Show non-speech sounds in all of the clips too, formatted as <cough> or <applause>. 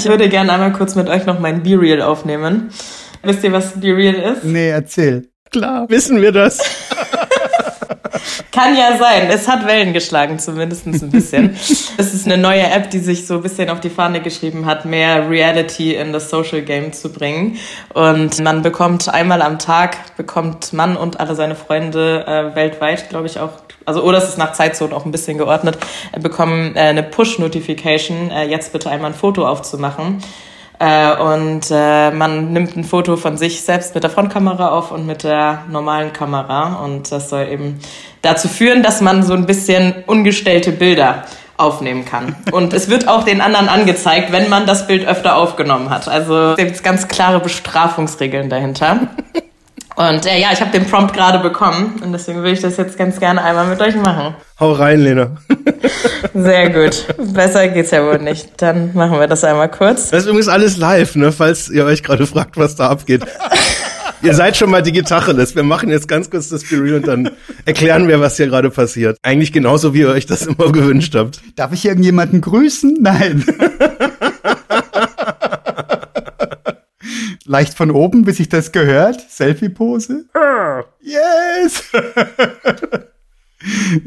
ich würde gerne einmal kurz mit euch noch mein B-Real aufnehmen. Wisst ihr, was B-Real ist? Nee, erzähl. Klar, wissen wir das. <laughs> Kann ja sein. Es hat Wellen geschlagen, zumindest ein bisschen. <laughs> es ist eine neue App, die sich so ein bisschen auf die Fahne geschrieben hat, mehr Reality in das Social Game zu bringen. Und man bekommt einmal am Tag, bekommt man und alle seine Freunde äh, weltweit, glaube ich, auch also oder es ist nach Zeitzone auch ein bisschen geordnet, äh, bekommen äh, eine Push-Notification, äh, jetzt bitte einmal ein Foto aufzumachen. Äh, und äh, man nimmt ein Foto von sich selbst mit der Frontkamera auf und mit der normalen Kamera. Und das soll eben dazu führen, dass man so ein bisschen ungestellte Bilder aufnehmen kann. <laughs> Und es wird auch den anderen angezeigt, wenn man das Bild öfter aufgenommen hat. Also es gibt ganz klare Bestrafungsregeln dahinter. <laughs> Und äh, ja, ich habe den Prompt gerade bekommen und deswegen will ich das jetzt ganz gerne einmal mit euch machen. Hau rein, Lena. <laughs> Sehr gut. Besser geht's ja wohl nicht. Dann machen wir das einmal kurz. Das ist übrigens alles live, ne, falls ihr euch gerade fragt, was da abgeht. <laughs> ihr seid schon mal die Gitarrenlist. Wir machen jetzt ganz kurz das Spiel und dann erklären wir, was hier gerade passiert. Eigentlich genauso, wie ihr euch das immer gewünscht habt. Darf ich irgendjemanden grüßen? Nein. <laughs> Leicht von oben, bis sich das gehört. Selfie-Pose. Yes!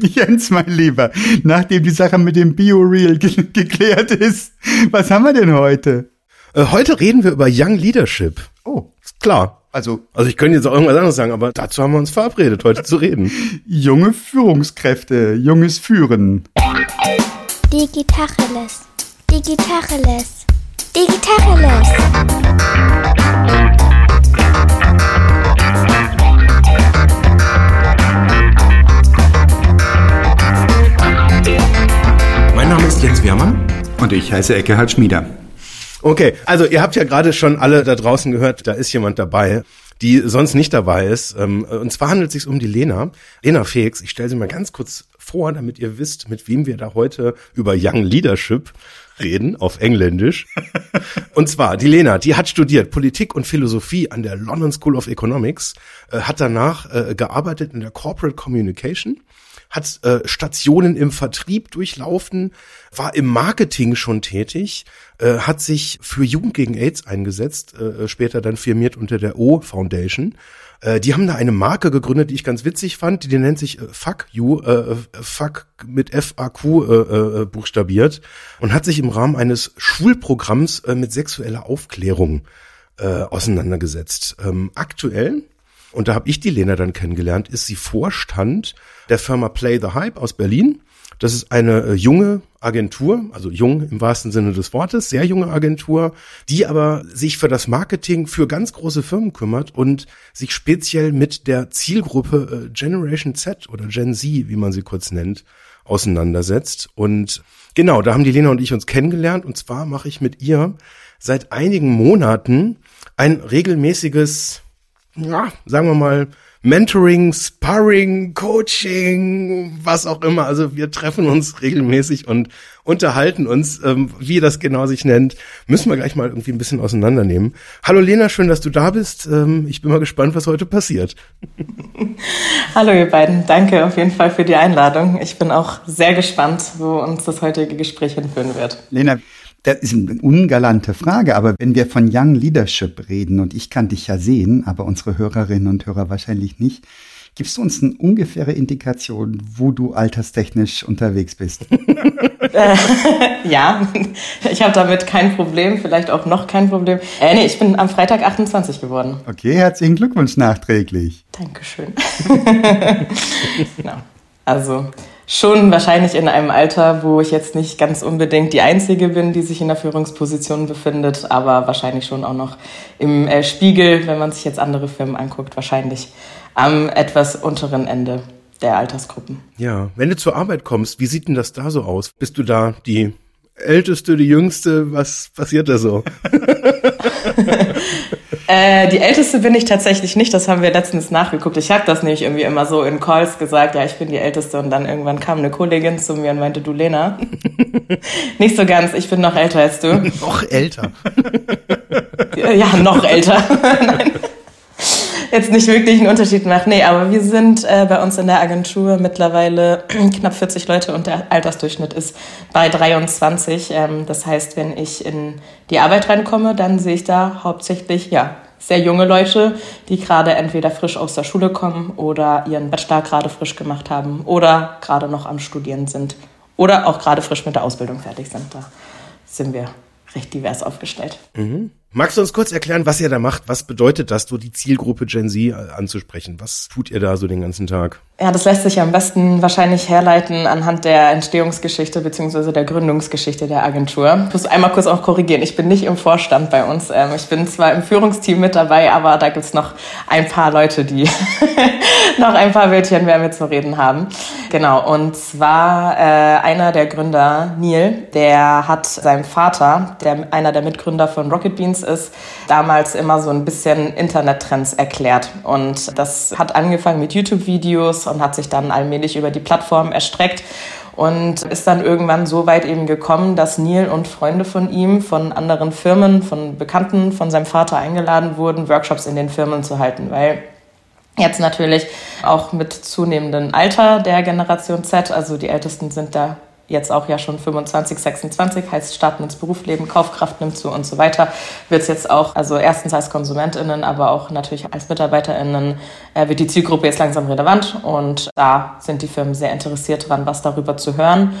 <laughs> Jens, mein Lieber, nachdem die Sache mit dem Bio-Real ge geklärt ist, was haben wir denn heute? Äh, heute reden wir über Young Leadership. Oh, ist klar. Also, also ich könnte jetzt auch irgendwas anderes sagen, aber dazu haben wir uns verabredet, heute zu reden. <laughs> Junge Führungskräfte, junges Führen. Digitacheles. Digitacheles. Digitacheles. Jens Wehrmann. Und ich heiße Eckehard Schmieder. Okay, also ihr habt ja gerade schon alle da draußen gehört, da ist jemand dabei, die sonst nicht dabei ist. Ähm, und zwar handelt es sich um die Lena. Lena Felix, ich stelle sie mal ganz kurz vor, damit ihr wisst, mit wem wir da heute über Young Leadership reden auf Engländisch. <laughs> Und zwar, die Lena, die hat studiert Politik und Philosophie an der London School of Economics, äh, hat danach äh, gearbeitet in der Corporate Communication, hat äh, Stationen im Vertrieb durchlaufen, war im Marketing schon tätig, äh, hat sich für Jugend gegen AIDS eingesetzt, äh, später dann firmiert unter der O Foundation äh, die haben da eine Marke gegründet, die ich ganz witzig fand. Die, die nennt sich äh, Fuck You, äh, Fuck mit F-A-Q äh, äh, buchstabiert und hat sich im Rahmen eines Schulprogramms äh, mit sexueller Aufklärung äh, auseinandergesetzt. Ähm, aktuell und da habe ich die Lena dann kennengelernt, ist sie Vorstand der Firma Play the Hype aus Berlin. Das ist eine äh, junge Agentur, also jung im wahrsten Sinne des Wortes, sehr junge Agentur, die aber sich für das Marketing für ganz große Firmen kümmert und sich speziell mit der Zielgruppe äh, Generation Z oder Gen Z, wie man sie kurz nennt, auseinandersetzt. Und genau, da haben die Lena und ich uns kennengelernt. Und zwar mache ich mit ihr seit einigen Monaten ein regelmäßiges, ja, sagen wir mal, Mentoring, Sparring, Coaching, was auch immer. Also wir treffen uns regelmäßig und unterhalten uns, ähm, wie das genau sich nennt. Müssen wir gleich mal irgendwie ein bisschen auseinandernehmen. Hallo Lena, schön, dass du da bist. Ähm, ich bin mal gespannt, was heute passiert. <laughs> Hallo ihr beiden, danke auf jeden Fall für die Einladung. Ich bin auch sehr gespannt, wo uns das heutige Gespräch hinführen wird. Lena, das ist eine ungalante Frage, aber wenn wir von Young Leadership reden, und ich kann dich ja sehen, aber unsere Hörerinnen und Hörer wahrscheinlich nicht, gibst du uns eine ungefähre Indikation, wo du alterstechnisch unterwegs bist? <laughs> Äh, <laughs> ja, ich habe damit kein Problem, vielleicht auch noch kein Problem. Äh, nee, ich bin am Freitag 28 geworden. Okay, herzlichen Glückwunsch nachträglich. Dankeschön. <laughs> genau. Also schon wahrscheinlich in einem Alter, wo ich jetzt nicht ganz unbedingt die Einzige bin, die sich in der Führungsposition befindet, aber wahrscheinlich schon auch noch im äh, Spiegel, wenn man sich jetzt andere Firmen anguckt, wahrscheinlich am etwas unteren Ende der Altersgruppen. Ja, wenn du zur Arbeit kommst, wie sieht denn das da so aus? Bist du da die Älteste, die Jüngste? Was passiert da so? <laughs> Äh, die älteste bin ich tatsächlich nicht, das haben wir letztens nachgeguckt. Ich habe das nämlich irgendwie immer so in Calls gesagt, ja, ich bin die älteste und dann irgendwann kam eine Kollegin zu mir und meinte, du Lena, <laughs> nicht so ganz, ich bin noch älter als du. noch älter. ja, noch älter. <laughs> Nein. Jetzt nicht wirklich einen Unterschied macht. Nee, aber wir sind äh, bei uns in der Agentur mittlerweile <clears throat> knapp 40 Leute und der Altersdurchschnitt ist bei 23. Ähm, das heißt, wenn ich in die Arbeit reinkomme, dann sehe ich da hauptsächlich, ja, sehr junge Leute, die gerade entweder frisch aus der Schule kommen oder ihren Bachelor gerade frisch gemacht haben oder gerade noch am Studieren sind oder auch gerade frisch mit der Ausbildung fertig sind. Da sind wir recht divers aufgestellt. Mhm. Magst du uns kurz erklären, was ihr da macht? Was bedeutet das, so die Zielgruppe Gen Z äh, anzusprechen? Was tut ihr da so den ganzen Tag? Ja, das lässt sich am besten wahrscheinlich herleiten anhand der Entstehungsgeschichte beziehungsweise der Gründungsgeschichte der Agentur. Ich muss einmal kurz auch korrigieren. Ich bin nicht im Vorstand bei uns. Ähm, ich bin zwar im Führungsteam mit dabei, aber da gibt's noch ein paar Leute, die <laughs> noch ein paar Wörtchen mehr mitzureden haben. Genau, und zwar äh, einer der Gründer, Neil, der hat seinem Vater, der einer der Mitgründer von Rocket Beans ist, damals immer so ein bisschen Internettrends erklärt. Und das hat angefangen mit YouTube-Videos und hat sich dann allmählich über die Plattform erstreckt und ist dann irgendwann so weit eben gekommen, dass Neil und Freunde von ihm, von anderen Firmen, von Bekannten, von seinem Vater eingeladen wurden, Workshops in den Firmen zu halten, weil jetzt natürlich auch mit zunehmendem Alter der Generation Z, also die Ältesten sind da jetzt auch ja schon 25, 26, heißt starten ins Berufsleben, Kaufkraft nimmt zu und so weiter, wird es jetzt auch, also erstens als KonsumentInnen, aber auch natürlich als MitarbeiterInnen, äh, wird die Zielgruppe jetzt langsam relevant und da sind die Firmen sehr interessiert dran, was darüber zu hören.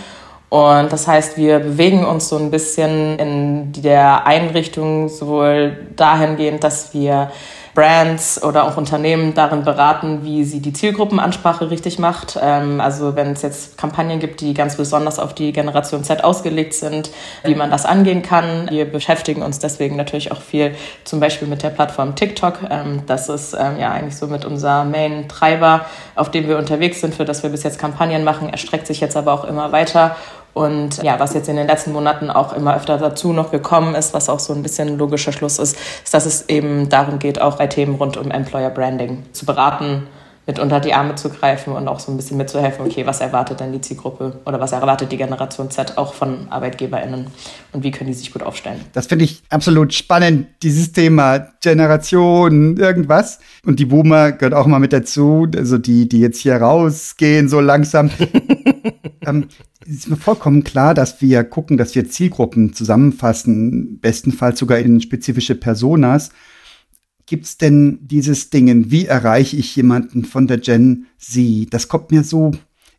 Und das heißt, wir bewegen uns so ein bisschen in der Einrichtung sowohl dahingehend, dass wir Brands oder auch Unternehmen darin beraten, wie sie die Zielgruppenansprache richtig macht. Ähm, also wenn es jetzt Kampagnen gibt, die ganz besonders auf die Generation Z ausgelegt sind, wie man das angehen kann. Wir beschäftigen uns deswegen natürlich auch viel zum Beispiel mit der Plattform TikTok. Ähm, das ist ähm, ja eigentlich so mit unser Main-Treiber, auf dem wir unterwegs sind, für das wir bis jetzt Kampagnen machen, erstreckt sich jetzt aber auch immer weiter. Und ja, was jetzt in den letzten Monaten auch immer öfter dazu noch gekommen ist, was auch so ein bisschen ein logischer Schluss ist, ist, dass es eben darum geht, auch bei Themen rund um Employer Branding zu beraten, mit unter die Arme zu greifen und auch so ein bisschen mitzuhelfen, okay, was erwartet denn die Zielgruppe oder was erwartet die Generation Z auch von ArbeitgeberInnen und wie können die sich gut aufstellen? Das finde ich absolut spannend, dieses Thema Generation, irgendwas. Und die Boomer gehört auch mal mit dazu, also die, die jetzt hier rausgehen, so langsam. <laughs> ähm, ist mir vollkommen klar, dass wir gucken, dass wir Zielgruppen zusammenfassen, bestenfalls sogar in spezifische Personas. Gibt es denn dieses Dingen, wie erreiche ich jemanden von der Gen Z? Das kommt mir so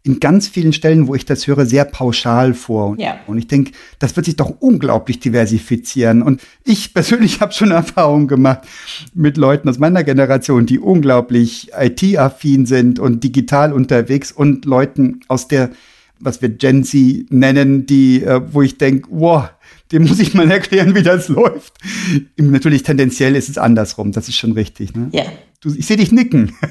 in ganz vielen Stellen, wo ich das höre, sehr pauschal vor. Ja. Und ich denke, das wird sich doch unglaublich diversifizieren. Und ich <laughs> persönlich habe schon Erfahrungen gemacht mit Leuten aus meiner Generation, die unglaublich IT-affin sind und digital unterwegs und Leuten aus der was wir Gen Z nennen, die, äh, wo ich denke, wow, dem muss ich mal <laughs> erklären, wie das läuft. Natürlich tendenziell ist es andersrum, das ist schon richtig. Ne? Ja. Du, ich sehe dich nicken. <laughs>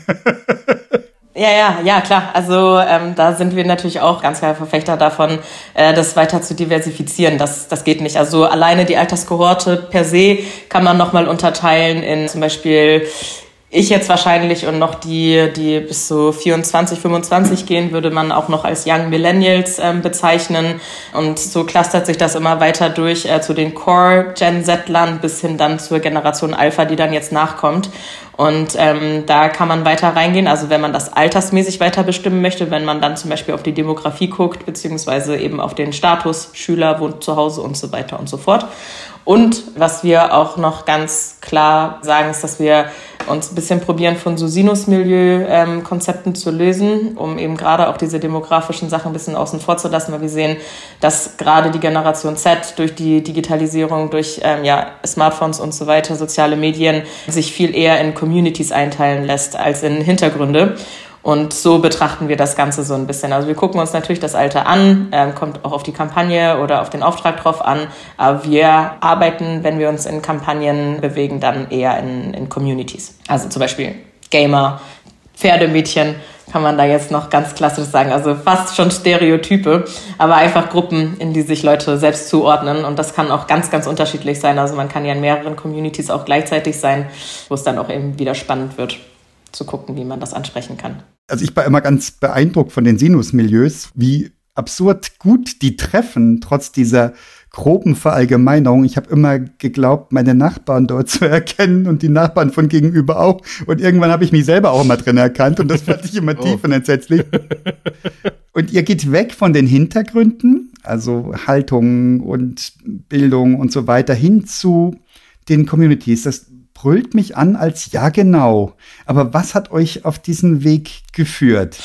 Ja, ja, ja, klar. Also ähm, da sind wir natürlich auch ganz klar Verfechter davon, äh, das weiter zu diversifizieren. Das, das geht nicht. Also alleine die Alterskohorte per se kann man nochmal unterteilen in zum Beispiel ich jetzt wahrscheinlich und noch die, die bis zu 24, 25 gehen, würde man auch noch als Young Millennials ähm, bezeichnen. Und so clustert sich das immer weiter durch äh, zu den Core Gen Z-Lern bis hin dann zur Generation Alpha, die dann jetzt nachkommt. Und ähm, da kann man weiter reingehen. Also wenn man das altersmäßig weiter bestimmen möchte, wenn man dann zum Beispiel auf die Demografie guckt, beziehungsweise eben auf den Status, Schüler, wohnt zu Hause und so weiter und so fort. Und was wir auch noch ganz klar sagen, ist, dass wir uns ein bisschen probieren, von so Sinus-Milieu-Konzepten ähm, zu lösen, um eben gerade auch diese demografischen Sachen ein bisschen außen vor zu lassen, weil wir sehen, dass gerade die Generation Z durch die Digitalisierung, durch ähm, ja, Smartphones und so weiter, soziale Medien, sich viel eher in Communities einteilen lässt als in Hintergründe. Und so betrachten wir das Ganze so ein bisschen. Also wir gucken uns natürlich das Alter an, ähm, kommt auch auf die Kampagne oder auf den Auftrag drauf an. Aber wir arbeiten, wenn wir uns in Kampagnen bewegen, dann eher in, in Communities. Also zum Beispiel Gamer, Pferdemädchen kann man da jetzt noch ganz klassisch sagen. Also fast schon Stereotype, aber einfach Gruppen, in die sich Leute selbst zuordnen. Und das kann auch ganz, ganz unterschiedlich sein. Also man kann ja in mehreren Communities auch gleichzeitig sein, wo es dann auch eben wieder spannend wird zu gucken, wie man das ansprechen kann. Also ich war immer ganz beeindruckt von den Sinus-Milieus, wie absurd gut die treffen, trotz dieser groben Verallgemeinerung. Ich habe immer geglaubt, meine Nachbarn dort <laughs> zu erkennen und die Nachbarn von gegenüber auch. Und irgendwann habe ich mich selber auch immer drin erkannt und das fand ich immer <laughs> tief und entsetzlich. Und ihr geht weg von den Hintergründen, also Haltung und Bildung und so weiter, hin zu den Communities. Das brüllt mich an als ja genau. Aber was hat euch auf diesen Weg geführt?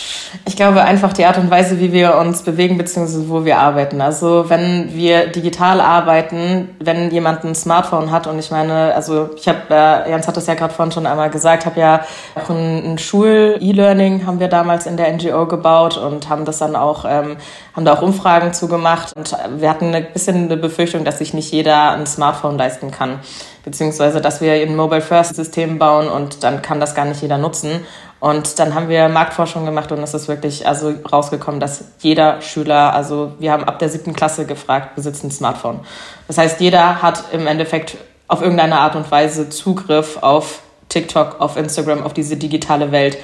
Ich glaube einfach die Art und Weise, wie wir uns bewegen bzw. wo wir arbeiten. Also wenn wir digital arbeiten, wenn jemand ein Smartphone hat und ich meine, also ich habe, äh, Jens hat das ja gerade vorhin schon einmal gesagt, habe ja auch ein, ein Schul-E-Learning haben wir damals in der NGO gebaut und haben das dann auch, ähm, haben da auch Umfragen zugemacht und wir hatten ein bisschen eine Befürchtung, dass sich nicht jeder ein Smartphone leisten kann beziehungsweise dass wir ein Mobile First System bauen und dann kann das gar nicht jeder nutzen. Und dann haben wir Marktforschung gemacht und es ist wirklich also rausgekommen, dass jeder Schüler, also wir haben ab der siebten Klasse gefragt, besitzt ein Smartphone. Das heißt, jeder hat im Endeffekt auf irgendeine Art und Weise Zugriff auf TikTok, auf Instagram, auf diese digitale Welt.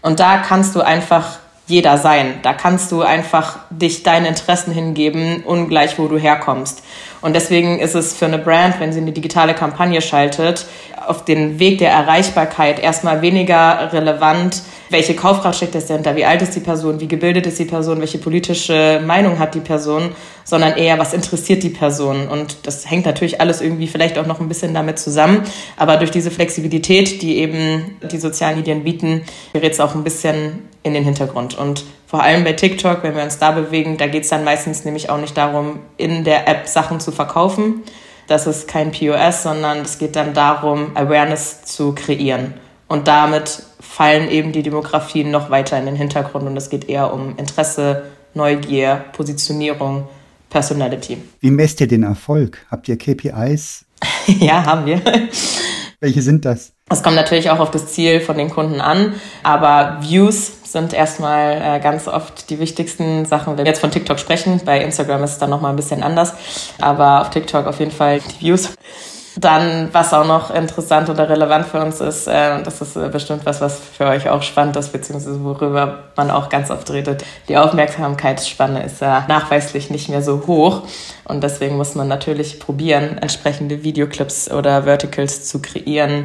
Und da kannst du einfach jeder sein. Da kannst du einfach dich deinen Interessen hingeben, ungleich wo du herkommst. Und deswegen ist es für eine Brand, wenn sie eine digitale Kampagne schaltet, auf den Weg der Erreichbarkeit erstmal weniger relevant, welche Kaufkraft steckt das dahinter, wie alt ist die Person, wie gebildet ist die Person, welche politische Meinung hat die Person, sondern eher, was interessiert die Person. Und das hängt natürlich alles irgendwie vielleicht auch noch ein bisschen damit zusammen. Aber durch diese Flexibilität, die eben die sozialen Medien bieten, gerät es auch ein bisschen in den Hintergrund. Und vor allem bei TikTok, wenn wir uns da bewegen, da geht es dann meistens nämlich auch nicht darum, in der App Sachen zu verkaufen. Das ist kein POS, sondern es geht dann darum, Awareness zu kreieren. Und damit fallen eben die Demografien noch weiter in den Hintergrund und es geht eher um Interesse, Neugier, Positionierung, Personality. Wie messt ihr den Erfolg? Habt ihr KPIs? <laughs> ja, haben wir. Welche sind das? Es kommt natürlich auch auf das Ziel von den Kunden an, aber Views sind erstmal äh, ganz oft die wichtigsten Sachen. Wenn wir jetzt von TikTok sprechen, bei Instagram ist es dann nochmal ein bisschen anders, aber auf TikTok auf jeden Fall die Views. Dann, was auch noch interessant oder relevant für uns ist, äh, das ist äh, bestimmt was, was für euch auch spannend ist, beziehungsweise worüber man auch ganz oft redet. Die Aufmerksamkeitsspanne ist ja nachweislich nicht mehr so hoch. Und deswegen muss man natürlich probieren, entsprechende Videoclips oder Verticals zu kreieren,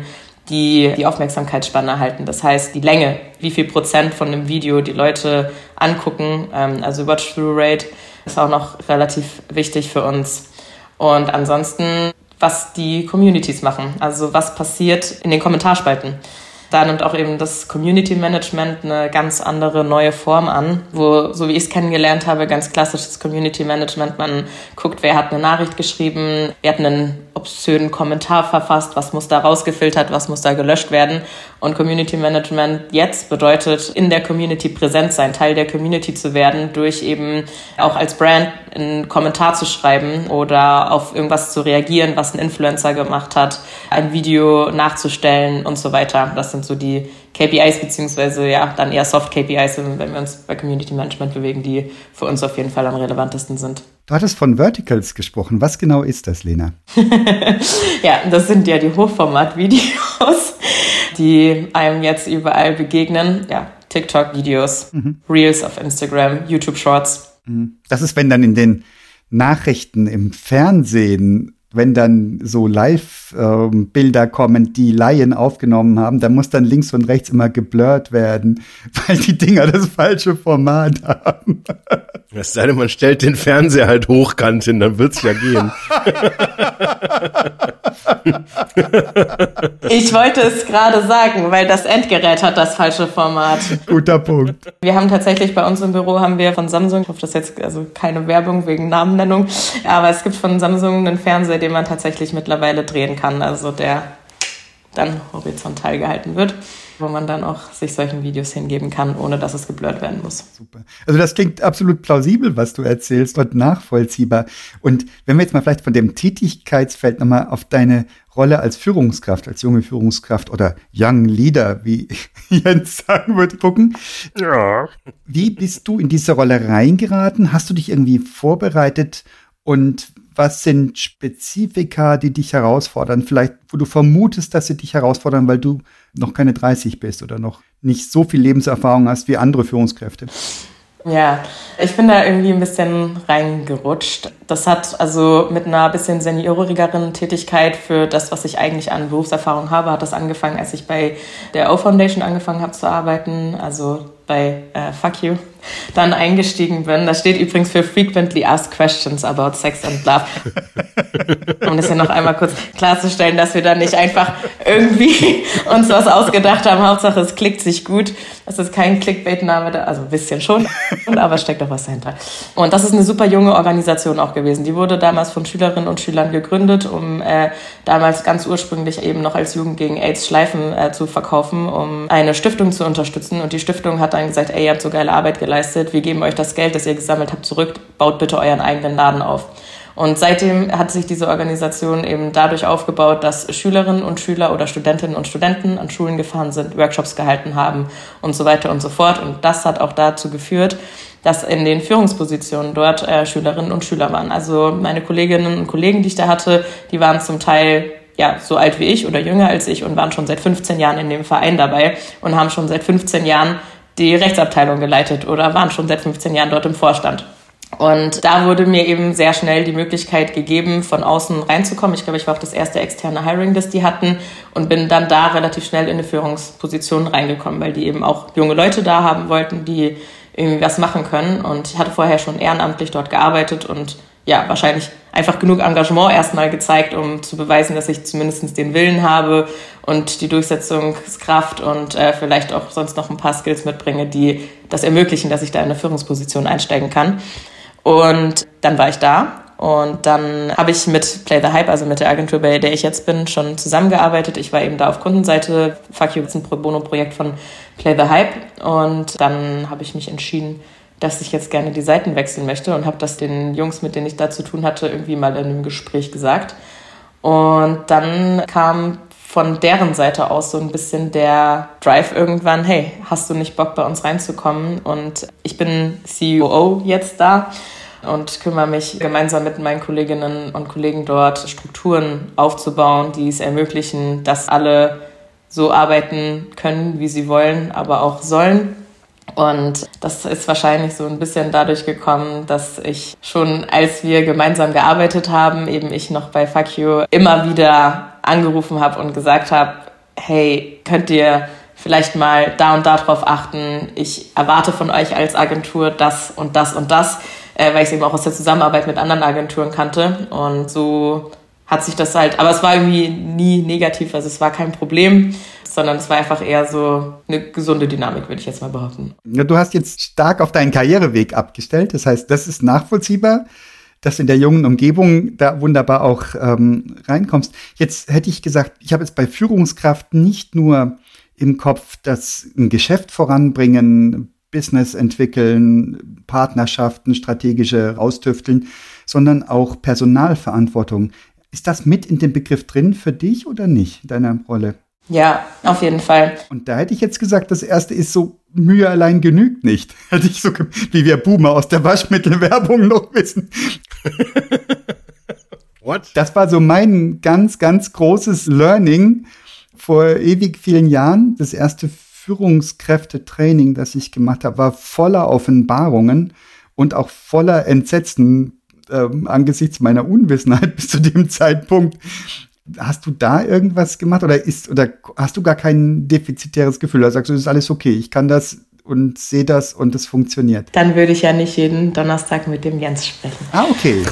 die die Aufmerksamkeitsspanne halten. Das heißt, die Länge, wie viel Prozent von dem Video die Leute angucken, ähm, also Watch-Through-Rate, ist auch noch relativ wichtig für uns. Und ansonsten, was die Communities machen, also was passiert in den Kommentarspalten. Da nimmt auch eben das Community Management eine ganz andere neue Form an, wo, so wie ich es kennengelernt habe, ganz klassisches Community Management, man guckt, wer hat eine Nachricht geschrieben, wer hat einen obszönen Kommentar verfasst, was muss da rausgefiltert, was muss da gelöscht werden. Und Community Management jetzt bedeutet, in der Community präsent sein, Teil der Community zu werden, durch eben auch als Brand einen Kommentar zu schreiben oder auf irgendwas zu reagieren, was ein Influencer gemacht hat, ein Video nachzustellen und so weiter. Das sind so die KPIs, beziehungsweise ja, dann eher Soft-KPIs, wenn wir uns bei Community Management bewegen, die für uns auf jeden Fall am relevantesten sind. Du hattest von Verticals gesprochen. Was genau ist das, Lena? <laughs> ja, das sind ja die Hochformat-Videos, die einem jetzt überall begegnen. Ja, TikTok-Videos, mhm. Reels auf Instagram, YouTube-Shorts. Mhm. Das ist, wenn dann in den Nachrichten im Fernsehen wenn dann so Live-Bilder ähm, kommen, die Laien aufgenommen haben, dann muss dann links und rechts immer geblurrt werden, <laughs> weil die Dinger das falsche Format haben. <laughs> Es sei denn, man stellt den Fernseher halt hochkant hin, dann wird's ja gehen. <laughs> ich wollte es gerade sagen, weil das Endgerät hat das falsche Format. Guter Punkt. Wir haben tatsächlich bei uns im Büro haben wir von Samsung, ich hoffe, das ist jetzt also keine Werbung wegen Namennennung, aber es gibt von Samsung einen Fernseher, den man tatsächlich mittlerweile drehen kann, also der dann horizontal gehalten wird wo man dann auch sich solchen Videos hingeben kann, ohne dass es geblurrt werden muss. Super. Also das klingt absolut plausibel, was du erzählst und nachvollziehbar. Und wenn wir jetzt mal vielleicht von dem Tätigkeitsfeld nochmal auf deine Rolle als Führungskraft, als junge Führungskraft oder Young Leader, wie <laughs> Jens sagen würde, gucken. Ja. Wie bist du in diese Rolle reingeraten? Hast du dich irgendwie vorbereitet und was sind Spezifika, die dich herausfordern? Vielleicht, wo du vermutest, dass sie dich herausfordern, weil du noch keine 30 bist oder noch nicht so viel Lebenserfahrung hast wie andere Führungskräfte? Ja, ich bin da irgendwie ein bisschen reingerutscht. Das hat also mit einer bisschen seniorigeren Tätigkeit für das, was ich eigentlich an Berufserfahrung habe, hat das angefangen, als ich bei der O-Foundation angefangen habe zu arbeiten. Also bei äh, Fuck You dann eingestiegen bin. Das steht übrigens für Frequently Asked Questions about Sex and Love. <laughs> um das hier noch einmal kurz klarzustellen, dass wir da nicht einfach irgendwie uns was ausgedacht haben. Hauptsache, es klickt sich gut. Das ist kein Clickbait-Name, also ein bisschen schon, aber steckt doch was dahinter. Und das ist eine super junge Organisation auch gewesen. Die wurde damals von Schülerinnen und Schülern gegründet, um äh, damals ganz ursprünglich eben noch als Jugend gegen AIDS Schleifen äh, zu verkaufen, um eine Stiftung zu unterstützen. Und die Stiftung hat dann gesagt, ey, ihr habt so geile Arbeit geleistet, wir geben euch das Geld, das ihr gesammelt habt, zurück, baut bitte euren eigenen Laden auf. Und seitdem hat sich diese Organisation eben dadurch aufgebaut, dass Schülerinnen und Schüler oder Studentinnen und Studenten an Schulen gefahren sind, Workshops gehalten haben und so weiter und so fort. Und das hat auch dazu geführt, dass in den Führungspositionen dort äh, Schülerinnen und Schüler waren. Also meine Kolleginnen und Kollegen, die ich da hatte, die waren zum Teil ja, so alt wie ich oder jünger als ich und waren schon seit 15 Jahren in dem Verein dabei und haben schon seit 15 Jahren die Rechtsabteilung geleitet oder waren schon seit 15 Jahren dort im Vorstand. Und da wurde mir eben sehr schnell die Möglichkeit gegeben, von außen reinzukommen. Ich glaube, ich war auch das erste externe Hiring, das die hatten und bin dann da relativ schnell in eine Führungsposition reingekommen, weil die eben auch junge Leute da haben wollten, die irgendwie was machen können. Und ich hatte vorher schon ehrenamtlich dort gearbeitet und ja, wahrscheinlich einfach genug Engagement erstmal gezeigt, um zu beweisen, dass ich zumindest den Willen habe und die Durchsetzungskraft und äh, vielleicht auch sonst noch ein paar Skills mitbringe, die das ermöglichen, dass ich da in eine Führungsposition einsteigen kann. Und dann war ich da und dann habe ich mit Play the Hype, also mit der Agentur, bei der ich jetzt bin, schon zusammengearbeitet. Ich war eben da auf Kundenseite. Fuck You ist ein Pro Bono-Projekt von Play the Hype. Und dann habe ich mich entschieden, dass ich jetzt gerne die Seiten wechseln möchte und habe das den Jungs, mit denen ich da zu tun hatte, irgendwie mal in einem Gespräch gesagt. Und dann kam von deren Seite aus so ein bisschen der Drive irgendwann, hey, hast du nicht Bock bei uns reinzukommen? Und ich bin CEO jetzt da und kümmere mich gemeinsam mit meinen Kolleginnen und Kollegen dort Strukturen aufzubauen, die es ermöglichen, dass alle so arbeiten können, wie sie wollen, aber auch sollen und das ist wahrscheinlich so ein bisschen dadurch gekommen, dass ich schon, als wir gemeinsam gearbeitet haben, eben ich noch bei Fuck You immer wieder angerufen habe und gesagt habe, hey, könnt ihr vielleicht mal da und da drauf achten. Ich erwarte von euch als Agentur das und das und das, äh, weil ich es eben auch aus der Zusammenarbeit mit anderen Agenturen kannte. Und so hat sich das halt, aber es war irgendwie nie negativ, also es war kein Problem sondern es war einfach eher so eine gesunde Dynamik, würde ich jetzt mal behaupten. Ja, du hast jetzt stark auf deinen Karriereweg abgestellt. Das heißt, das ist nachvollziehbar, dass in der jungen Umgebung da wunderbar auch ähm, reinkommst. Jetzt hätte ich gesagt, ich habe jetzt bei Führungskraft nicht nur im Kopf, dass ein Geschäft voranbringen, Business entwickeln, Partnerschaften, strategische austüfteln, sondern auch Personalverantwortung. Ist das mit in dem Begriff drin für dich oder nicht, deiner Rolle? Ja, auf jeden Fall. Und da hätte ich jetzt gesagt, das erste ist so, Mühe allein genügt nicht. <laughs> Hätte ich so, wie wir Boomer aus der Waschmittelwerbung noch wissen. <laughs> What? Das war so mein ganz, ganz großes Learning vor ewig vielen Jahren. Das erste Führungskräftetraining, das ich gemacht habe, war voller Offenbarungen und auch voller Entsetzen ähm, angesichts meiner Unwissenheit <laughs> bis zu dem Zeitpunkt. Hast du da irgendwas gemacht oder ist oder hast du gar kein defizitäres Gefühl? Da sagst du, das ist alles okay, ich kann das und sehe das und es funktioniert. Dann würde ich ja nicht jeden Donnerstag mit dem Jens sprechen. Ah, okay.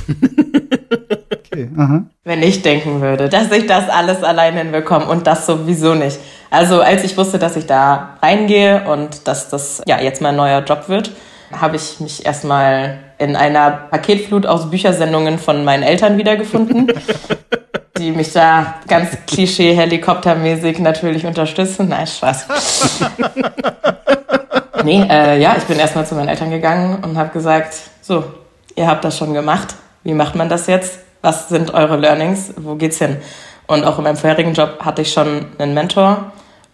okay aha. Wenn ich denken würde, dass ich das alles alleine hinbekomme und das sowieso nicht. Also als ich wusste, dass ich da reingehe und dass das ja jetzt mein neuer Job wird, habe ich mich erstmal in einer Paketflut aus Büchersendungen von meinen Eltern wiedergefunden. <laughs> die mich da ganz klischee-helikoptermäßig natürlich unterstützen. Nein, Spaß. <laughs> nee, äh, ja, ich bin erstmal zu meinen Eltern gegangen und habe gesagt, so, ihr habt das schon gemacht. Wie macht man das jetzt? Was sind eure Learnings? Wo geht's hin? Und auch in meinem vorherigen Job hatte ich schon einen Mentor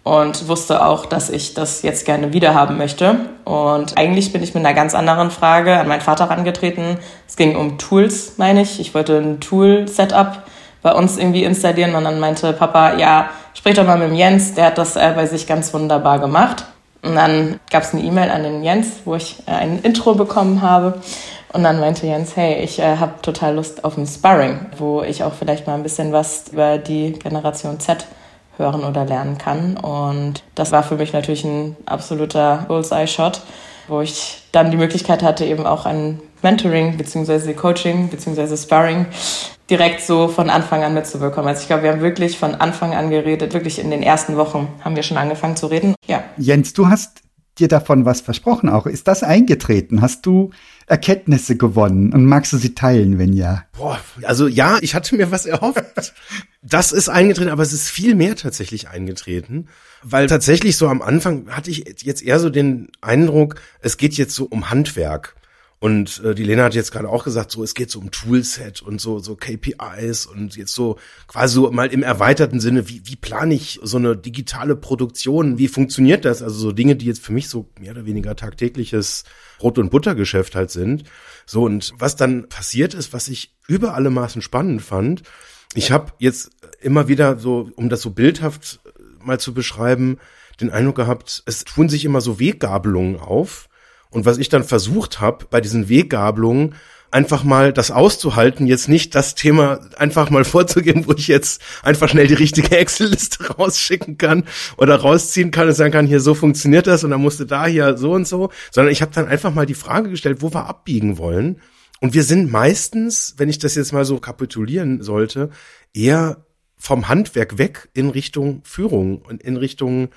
und wusste auch, dass ich das jetzt gerne wieder haben möchte. Und eigentlich bin ich mit einer ganz anderen Frage an meinen Vater herangetreten. Es ging um Tools, meine ich. Ich wollte ein Tool-Setup bei uns irgendwie installieren. Und dann meinte Papa, ja, sprich doch mal mit dem Jens, der hat das äh, bei sich ganz wunderbar gemacht. Und dann gab es eine E-Mail an den Jens, wo ich äh, ein Intro bekommen habe. Und dann meinte Jens, hey, ich äh, habe total Lust auf ein Sparring, wo ich auch vielleicht mal ein bisschen was über die Generation Z hören oder lernen kann. Und das war für mich natürlich ein absoluter Bullseye-Shot, wo ich dann die Möglichkeit hatte, eben auch ein Mentoring bzw. Coaching bzw. Sparring direkt so von Anfang an mitzubekommen. Also ich glaube, wir haben wirklich von Anfang an geredet, wirklich in den ersten Wochen haben wir schon angefangen zu reden. Ja. Jens, du hast dir davon was versprochen auch. Ist das eingetreten? Hast du Erkenntnisse gewonnen und magst du sie teilen, wenn ja? Boah, also ja, ich hatte mir was erhofft. <laughs> das ist eingetreten, aber es ist viel mehr tatsächlich eingetreten, weil tatsächlich so am Anfang hatte ich jetzt eher so den Eindruck, es geht jetzt so um Handwerk. Und äh, die Lena hat jetzt gerade auch gesagt, so es geht so um Toolset und so so KPIs und jetzt so quasi so mal im erweiterten Sinne, wie wie plane ich so eine digitale Produktion, wie funktioniert das? Also so Dinge, die jetzt für mich so mehr oder weniger tagtägliches Brot und Buttergeschäft halt sind. So und was dann passiert ist, was ich über alle Maßen spannend fand, ich habe jetzt immer wieder so, um das so bildhaft mal zu beschreiben, den Eindruck gehabt, es tun sich immer so Weggabelungen auf und was ich dann versucht habe bei diesen Weggabelungen, einfach mal das auszuhalten, jetzt nicht das Thema einfach mal <laughs> vorzugehen, wo ich jetzt einfach schnell die richtige Excel-Liste <laughs> rausschicken kann oder rausziehen kann und sagen kann, hier so funktioniert das und dann musste da hier so und so, sondern ich habe dann einfach mal die Frage gestellt, wo wir abbiegen wollen. Und wir sind meistens, wenn ich das jetzt mal so kapitulieren sollte, eher vom Handwerk weg in Richtung Führung und in Richtung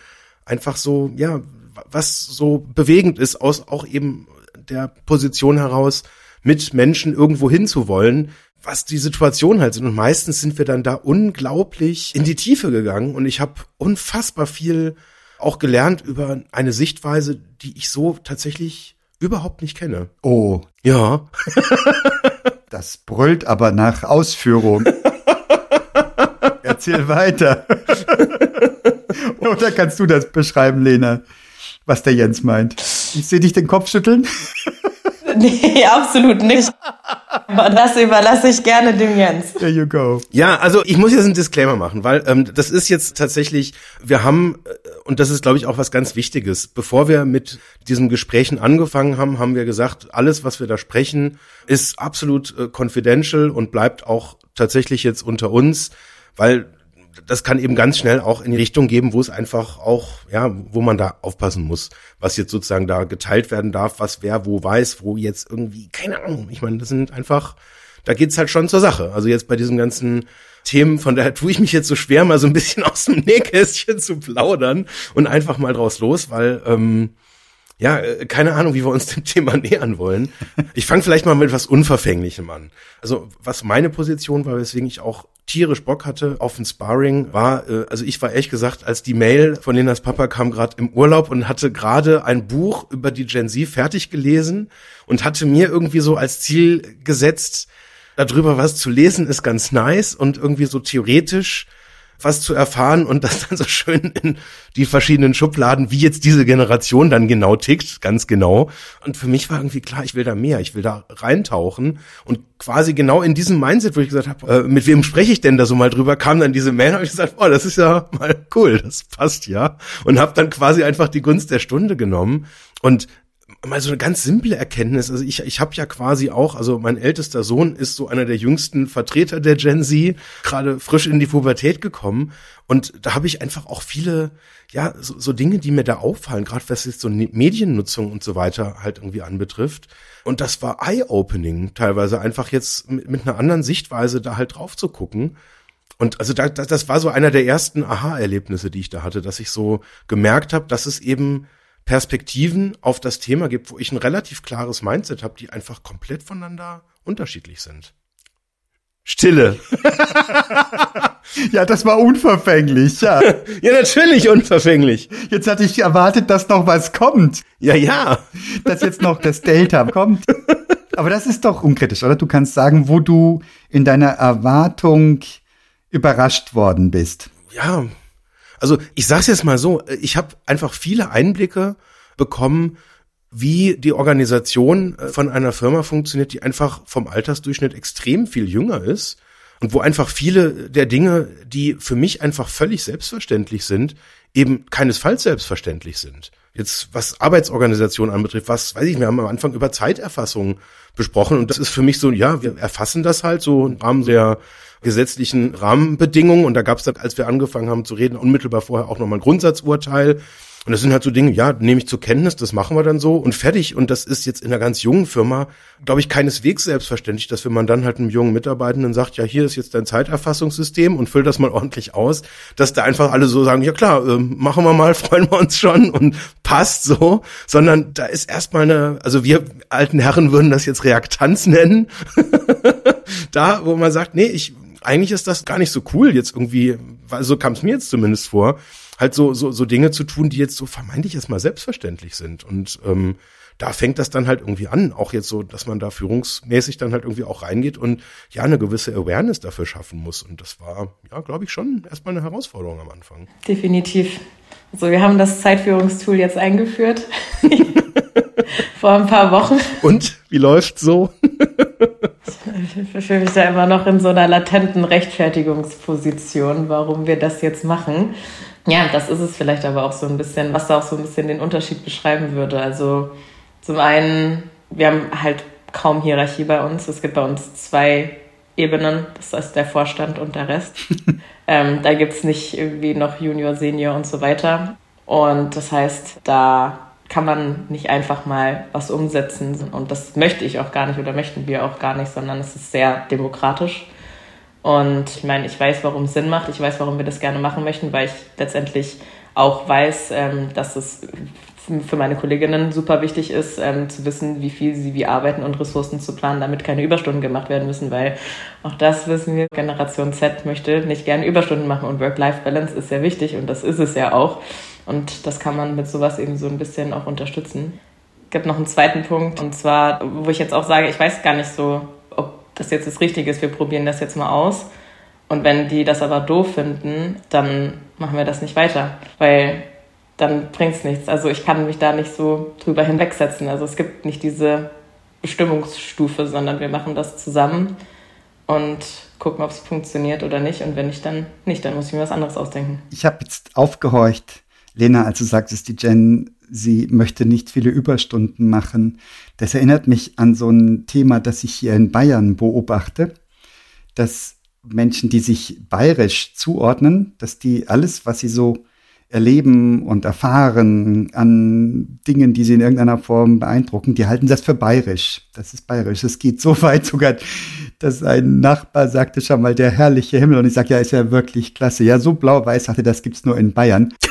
einfach so, ja, was so bewegend ist, aus auch eben der Position heraus, mit Menschen irgendwo hinzuwollen, was die Situation halt sind. Und meistens sind wir dann da unglaublich in die Tiefe gegangen und ich habe unfassbar viel auch gelernt über eine Sichtweise, die ich so tatsächlich überhaupt nicht kenne. Oh. Ja. <laughs> das brüllt aber nach Ausführung. <laughs> Erzähl weiter. <laughs> Oder kannst du das beschreiben, Lena? was der Jens meint. Ich sehe dich den Kopf schütteln. <laughs> Nee, absolut nicht. Aber das überlasse ich gerne dem Jens. There you go. Ja, also ich muss jetzt einen Disclaimer machen, weil ähm, das ist jetzt tatsächlich, wir haben, äh, und das ist, glaube ich, auch was ganz Wichtiges, bevor wir mit diesen Gesprächen angefangen haben, haben wir gesagt, alles, was wir da sprechen, ist absolut äh, confidential und bleibt auch tatsächlich jetzt unter uns, weil das kann eben ganz schnell auch in die Richtung geben, wo es einfach auch, ja, wo man da aufpassen muss, was jetzt sozusagen da geteilt werden darf, was wer wo weiß, wo jetzt irgendwie, keine Ahnung. Ich meine, das sind einfach, da geht's halt schon zur Sache. Also jetzt bei diesen ganzen Themen, von daher tue ich mich jetzt so schwer, mal so ein bisschen <laughs> aus dem Nähkästchen zu plaudern und einfach mal draus los, weil ähm, ja, äh, keine Ahnung, wie wir uns <laughs> dem Thema nähern wollen. Ich fange vielleicht mal mit etwas Unverfänglichem an. Also was meine Position war, weswegen ich auch tierisch Bock hatte auf ein Sparring, war, äh, also ich war ehrlich gesagt, als die Mail von Lenas Papa kam, gerade im Urlaub und hatte gerade ein Buch über die Gen Z fertig gelesen und hatte mir irgendwie so als Ziel gesetzt, darüber was zu lesen, ist ganz nice und irgendwie so theoretisch was zu erfahren und das dann so schön in die verschiedenen Schubladen, wie jetzt diese Generation dann genau tickt, ganz genau. Und für mich war irgendwie klar, ich will da mehr, ich will da reintauchen. Und quasi genau in diesem Mindset, wo ich gesagt habe, äh, mit wem spreche ich denn da so mal drüber, kam dann diese Mail und ich gesagt, oh, das ist ja mal cool, das passt ja. Und habe dann quasi einfach die Gunst der Stunde genommen. Und mal so eine ganz simple Erkenntnis. Also ich, ich habe ja quasi auch, also mein ältester Sohn ist so einer der jüngsten Vertreter der Gen Z, gerade frisch in die Pubertät gekommen. Und da habe ich einfach auch viele, ja, so, so Dinge, die mir da auffallen, gerade was jetzt so Mediennutzung und so weiter halt irgendwie anbetrifft. Und das war eye-opening, teilweise einfach jetzt mit, mit einer anderen Sichtweise da halt drauf zu gucken. Und also da, das war so einer der ersten Aha-Erlebnisse, die ich da hatte, dass ich so gemerkt habe, dass es eben Perspektiven auf das Thema gibt, wo ich ein relativ klares Mindset habe, die einfach komplett voneinander unterschiedlich sind. Stille. <laughs> ja, das war unverfänglich, ja. <laughs> ja, natürlich unverfänglich. Jetzt hatte ich erwartet, dass noch was kommt. Ja, ja. Dass jetzt noch das Delta <laughs> kommt. Aber das ist doch unkritisch, oder? Du kannst sagen, wo du in deiner Erwartung überrascht worden bist. Ja, also ich sage es jetzt mal so, ich habe einfach viele Einblicke bekommen, wie die Organisation äh, von einer Firma funktioniert, die einfach vom Altersdurchschnitt extrem viel jünger ist und wo einfach viele der Dinge, die für mich einfach völlig selbstverständlich sind, eben keinesfalls selbstverständlich sind. Jetzt was Arbeitsorganisation anbetrifft, was weiß ich, wir haben am Anfang über Zeiterfassung besprochen und das ist für mich so, ja, wir erfassen das halt so im Rahmen der gesetzlichen Rahmenbedingungen und da gab es dann, als wir angefangen haben zu reden, unmittelbar vorher auch nochmal ein Grundsatzurteil und das sind halt so Dinge, ja, nehme ich zur Kenntnis, das machen wir dann so und fertig. Und das ist jetzt in einer ganz jungen Firma, glaube ich, keineswegs selbstverständlich, dass wenn man dann halt einem jungen Mitarbeitenden sagt, ja, hier ist jetzt dein Zeiterfassungssystem und füll das mal ordentlich aus, dass da einfach alle so sagen, ja klar, äh, machen wir mal, <laughs> freuen wir uns schon und passt so, sondern da ist erstmal eine, also wir alten Herren würden das jetzt Reaktanz nennen, <laughs> da, wo man sagt, nee, ich, eigentlich ist das gar nicht so cool jetzt irgendwie, weil so kam es mir jetzt zumindest vor, halt so, so, so Dinge zu tun, die jetzt so vermeintlich erstmal selbstverständlich sind. Und ähm, da fängt das dann halt irgendwie an, auch jetzt so, dass man da führungsmäßig dann halt irgendwie auch reingeht und ja eine gewisse Awareness dafür schaffen muss. Und das war, ja, glaube ich, schon erstmal eine Herausforderung am Anfang. Definitiv. Also wir haben das Zeitführungstool jetzt eingeführt. <laughs> Vor ein paar Wochen. Und wie läuft so? <laughs> ich befinde mich da immer noch in so einer latenten Rechtfertigungsposition, warum wir das jetzt machen. Ja, das ist es vielleicht aber auch so ein bisschen, was da auch so ein bisschen den Unterschied beschreiben würde. Also zum einen, wir haben halt kaum Hierarchie bei uns. Es gibt bei uns zwei Ebenen, das ist der Vorstand und der Rest. <laughs> ähm, da gibt es nicht irgendwie noch Junior, Senior und so weiter. Und das heißt, da kann man nicht einfach mal was umsetzen. Und das möchte ich auch gar nicht oder möchten wir auch gar nicht, sondern es ist sehr demokratisch. Und ich meine, ich weiß, warum es Sinn macht. Ich weiß, warum wir das gerne machen möchten, weil ich letztendlich auch weiß, ähm, dass es für meine Kolleginnen super wichtig ist, ähm, zu wissen, wie viel sie wie arbeiten und Ressourcen zu planen, damit keine Überstunden gemacht werden müssen, weil auch das wissen wir, Generation Z möchte nicht gerne Überstunden machen und Work-Life-Balance ist sehr wichtig und das ist es ja auch. Und das kann man mit sowas eben so ein bisschen auch unterstützen. Es gibt noch einen zweiten Punkt und zwar, wo ich jetzt auch sage, ich weiß gar nicht so, das jetzt das Richtige ist, wir probieren das jetzt mal aus. Und wenn die das aber doof finden, dann machen wir das nicht weiter, weil dann bringt es nichts. Also ich kann mich da nicht so drüber hinwegsetzen. Also es gibt nicht diese Bestimmungsstufe, sondern wir machen das zusammen und gucken, ob es funktioniert oder nicht. Und wenn nicht, dann nicht. Dann muss ich mir was anderes ausdenken. Ich habe jetzt aufgehorcht, Lena, als du sagtest, die Jen sie möchte nicht viele Überstunden machen. Das erinnert mich an so ein Thema, das ich hier in Bayern beobachte, dass Menschen, die sich bayerisch zuordnen, dass die alles, was sie so erleben und erfahren an Dingen, die sie in irgendeiner Form beeindrucken, die halten das für bayerisch. Das ist bayerisch. Es geht so <laughs> weit sogar, dass ein Nachbar sagte schon mal, der herrliche Himmel. Und ich sage, ja, ist ja wirklich klasse. Ja, so blau-weiß, sagte, das gibt's nur in Bayern. <laughs>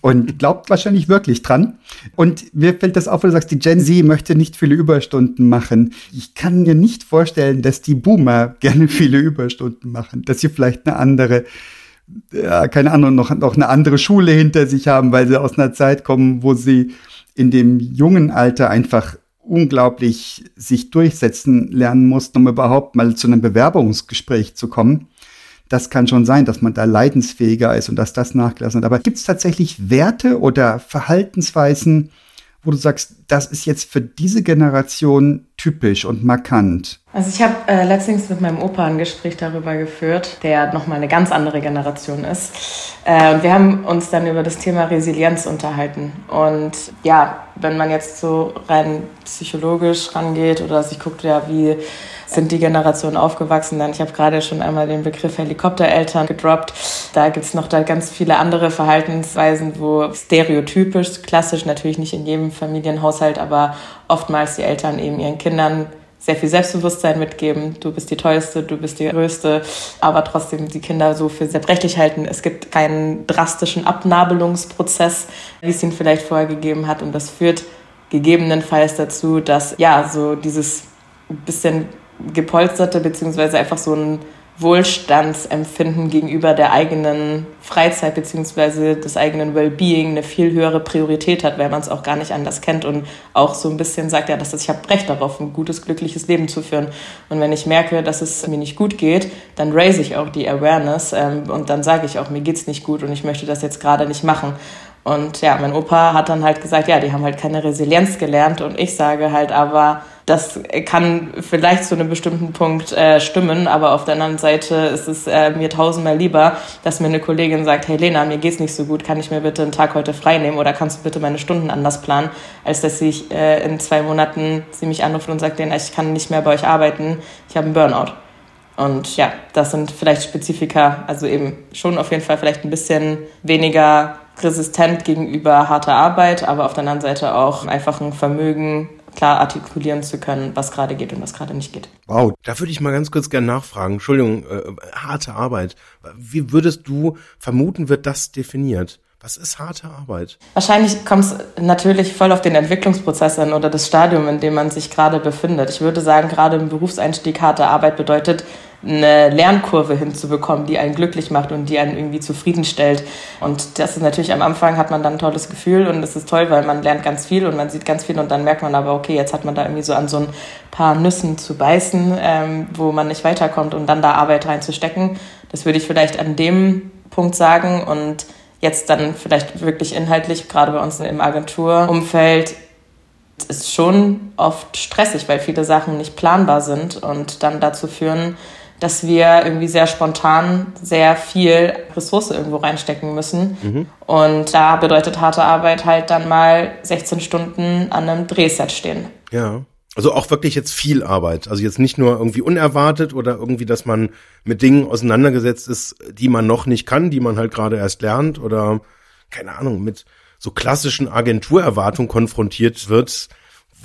und glaubt wahrscheinlich wirklich dran. Und mir fällt das auf, wenn du sagst, die Gen Z möchte nicht viele Überstunden machen. Ich kann mir nicht vorstellen, dass die Boomer <laughs> gerne viele Überstunden machen, dass sie vielleicht eine andere ja, keine Ahnung, noch, noch eine andere Schule hinter sich haben, weil sie aus einer Zeit kommen, wo sie in dem jungen Alter einfach unglaublich sich durchsetzen lernen mussten, um überhaupt mal zu einem Bewerbungsgespräch zu kommen das kann schon sein, dass man da leidensfähiger ist und dass das nachgelassen hat. Aber gibt es tatsächlich Werte oder Verhaltensweisen, wo du sagst, das ist jetzt für diese Generation typisch und markant? Also ich habe äh, letztens mit meinem Opa ein Gespräch darüber geführt, der nochmal eine ganz andere Generation ist. Äh, und wir haben uns dann über das Thema Resilienz unterhalten. Und ja, wenn man jetzt so rein psychologisch rangeht oder sich guckt, ja, wie sind die Generationen aufgewachsen. Ich habe gerade schon einmal den Begriff Helikoptereltern gedroppt. Da gibt's noch da ganz viele andere Verhaltensweisen, wo stereotypisch, klassisch natürlich nicht in jedem Familienhaushalt, aber oftmals die Eltern eben ihren Kindern sehr viel Selbstbewusstsein mitgeben. Du bist die Tollste, du bist die Größte, aber trotzdem die Kinder so für zerbrechlich halten. Es gibt keinen drastischen Abnabelungsprozess, wie es ihn vielleicht vorher gegeben hat. Und das führt gegebenenfalls dazu, dass ja so dieses bisschen gepolsterte beziehungsweise einfach so ein Wohlstandsempfinden gegenüber der eigenen Freizeit beziehungsweise des eigenen Wellbeing eine viel höhere Priorität hat, weil man es auch gar nicht anders kennt und auch so ein bisschen sagt, ja, dass ich habe Recht darauf, ein gutes, glückliches Leben zu führen. Und wenn ich merke, dass es mir nicht gut geht, dann raise ich auch die Awareness ähm, und dann sage ich auch, mir geht's nicht gut und ich möchte das jetzt gerade nicht machen. Und ja, mein Opa hat dann halt gesagt, ja, die haben halt keine Resilienz gelernt. Und ich sage halt aber, Das kann vielleicht zu einem bestimmten Punkt äh, stimmen, aber auf der anderen Seite ist es äh, mir tausendmal lieber, dass mir eine Kollegin sagt, hey Lena, mir geht's nicht so gut, kann ich mir bitte einen Tag heute frei nehmen? Oder kannst du bitte meine Stunden anders planen, als dass ich äh, in zwei Monaten sie mich anruft und sagt, Lena, ich kann nicht mehr bei euch arbeiten, ich habe einen Burnout. Und ja, das sind vielleicht Spezifika, also eben schon auf jeden Fall vielleicht ein bisschen weniger resistent gegenüber harter Arbeit, aber auf der anderen Seite auch einfach ein Vermögen, klar artikulieren zu können, was gerade geht und was gerade nicht geht. Wow, da würde ich mal ganz kurz gerne nachfragen. Entschuldigung, äh, harte Arbeit. Wie würdest du vermuten, wird das definiert? Was ist harte Arbeit? Wahrscheinlich kommt es natürlich voll auf den Entwicklungsprozess an oder das Stadium, in dem man sich gerade befindet. Ich würde sagen, gerade im Berufseinstieg harte Arbeit bedeutet, eine Lernkurve hinzubekommen, die einen glücklich macht und die einen irgendwie zufriedenstellt. Und das ist natürlich am Anfang hat man dann ein tolles Gefühl und es ist toll, weil man lernt ganz viel und man sieht ganz viel und dann merkt man aber, okay, jetzt hat man da irgendwie so an so ein paar Nüssen zu beißen, ähm, wo man nicht weiterkommt und dann da Arbeit reinzustecken. Das würde ich vielleicht an dem Punkt sagen und jetzt dann vielleicht wirklich inhaltlich, gerade bei uns im Agenturumfeld, ist schon oft stressig, weil viele Sachen nicht planbar sind und dann dazu führen, dass wir irgendwie sehr spontan sehr viel Ressource irgendwo reinstecken müssen. Mhm. Und da bedeutet harte Arbeit halt dann mal 16 Stunden an einem Drehset stehen. Ja. Also auch wirklich jetzt viel Arbeit. Also jetzt nicht nur irgendwie unerwartet oder irgendwie, dass man mit Dingen auseinandergesetzt ist, die man noch nicht kann, die man halt gerade erst lernt oder keine Ahnung, mit so klassischen Agenturerwartungen konfrontiert wird,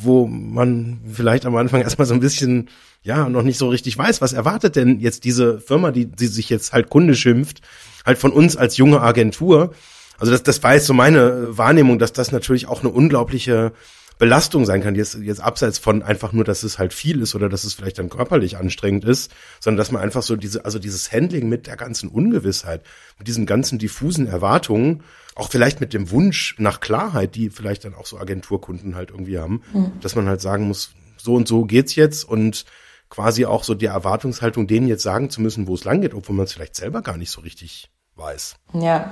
wo man vielleicht am Anfang erstmal so ein bisschen, ja, noch nicht so richtig weiß, was erwartet denn jetzt diese Firma, die, die sich jetzt halt Kunde schimpft, halt von uns als junge Agentur. Also das, das war jetzt so meine Wahrnehmung, dass das natürlich auch eine unglaubliche Belastung sein kann, jetzt, jetzt abseits von einfach nur, dass es halt viel ist oder dass es vielleicht dann körperlich anstrengend ist, sondern dass man einfach so diese, also dieses Handling mit der ganzen Ungewissheit, mit diesen ganzen diffusen Erwartungen, auch vielleicht mit dem Wunsch nach Klarheit, die vielleicht dann auch so Agenturkunden halt irgendwie haben, mhm. dass man halt sagen muss, so und so geht's jetzt und quasi auch so die Erwartungshaltung, denen jetzt sagen zu müssen, wo es lang geht, obwohl man es vielleicht selber gar nicht so richtig weiß. Ja,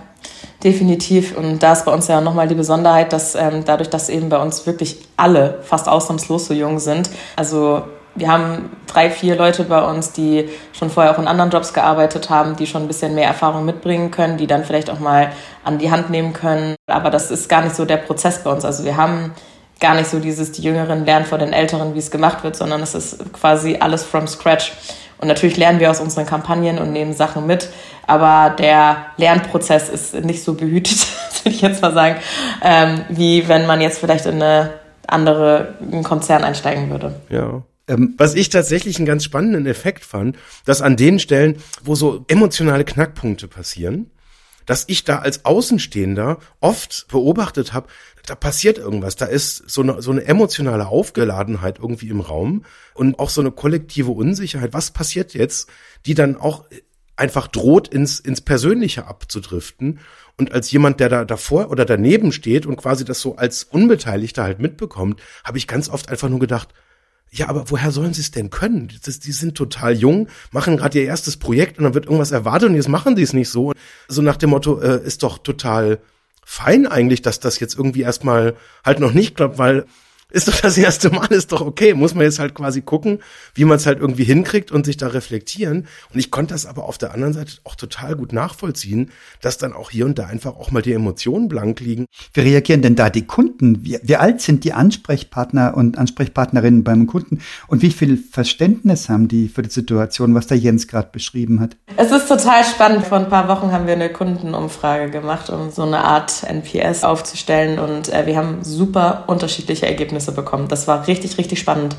definitiv. Und da ist bei uns ja nochmal die Besonderheit, dass ähm, dadurch, dass eben bei uns wirklich alle fast ausnahmslos so jung sind, also wir haben drei, vier Leute bei uns, die schon vorher auch in anderen Jobs gearbeitet haben, die schon ein bisschen mehr Erfahrung mitbringen können, die dann vielleicht auch mal an die Hand nehmen können. Aber das ist gar nicht so der Prozess bei uns. Also wir haben gar nicht so dieses, die Jüngeren lernen vor den Älteren, wie es gemacht wird, sondern es ist quasi alles from scratch. Und natürlich lernen wir aus unseren Kampagnen und nehmen Sachen mit, aber der Lernprozess ist nicht so behütet, <laughs> würde ich jetzt mal sagen, ähm, wie wenn man jetzt vielleicht in eine andere einen Konzern einsteigen würde. Ja. Ähm, was ich tatsächlich einen ganz spannenden Effekt fand, dass an den Stellen, wo so emotionale Knackpunkte passieren, dass ich da als Außenstehender oft beobachtet habe, da passiert irgendwas, da ist so eine, so eine emotionale Aufgeladenheit irgendwie im Raum und auch so eine kollektive Unsicherheit. Was passiert jetzt, die dann auch einfach droht, ins, ins Persönliche abzudriften. Und als jemand, der da davor oder daneben steht und quasi das so als Unbeteiligter halt mitbekommt, habe ich ganz oft einfach nur gedacht, ja, aber woher sollen sie es denn können? Das, die sind total jung, machen gerade ihr erstes Projekt und dann wird irgendwas erwartet und jetzt machen sie es nicht so. So nach dem Motto, äh, ist doch total fein eigentlich, dass das jetzt irgendwie erstmal halt noch nicht klappt, weil ist doch das erste Mal, ist doch okay. Muss man jetzt halt quasi gucken, wie man es halt irgendwie hinkriegt und sich da reflektieren. Und ich konnte das aber auf der anderen Seite auch total gut nachvollziehen, dass dann auch hier und da einfach auch mal die Emotionen blank liegen. Wie reagieren denn da die Kunden? Wie, wie alt sind die Ansprechpartner und Ansprechpartnerinnen beim Kunden? Und wie viel Verständnis haben die für die Situation, was der Jens gerade beschrieben hat? Es ist total spannend. Vor ein paar Wochen haben wir eine Kundenumfrage gemacht, um so eine Art NPS aufzustellen. Und äh, wir haben super unterschiedliche Ergebnisse Ergebnisse. Das war richtig, richtig spannend,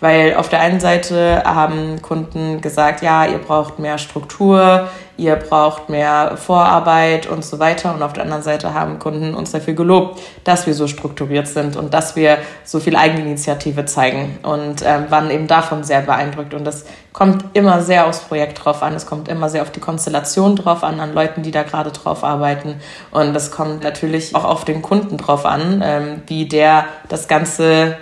weil auf der einen Seite haben Kunden gesagt, ja, ihr braucht mehr Struktur, ihr braucht mehr Vorarbeit und so weiter. Und auf der anderen Seite haben Kunden uns dafür gelobt, dass wir so strukturiert sind und dass wir so viel Eigeninitiative zeigen und ähm, waren eben davon sehr beeindruckt. Und das kommt immer sehr aufs Projekt drauf an. Es kommt immer sehr auf die Konstellation drauf an, an Leuten, die da gerade drauf arbeiten. Und das kommt natürlich auch auf den Kunden drauf an, ähm, wie der das Ganze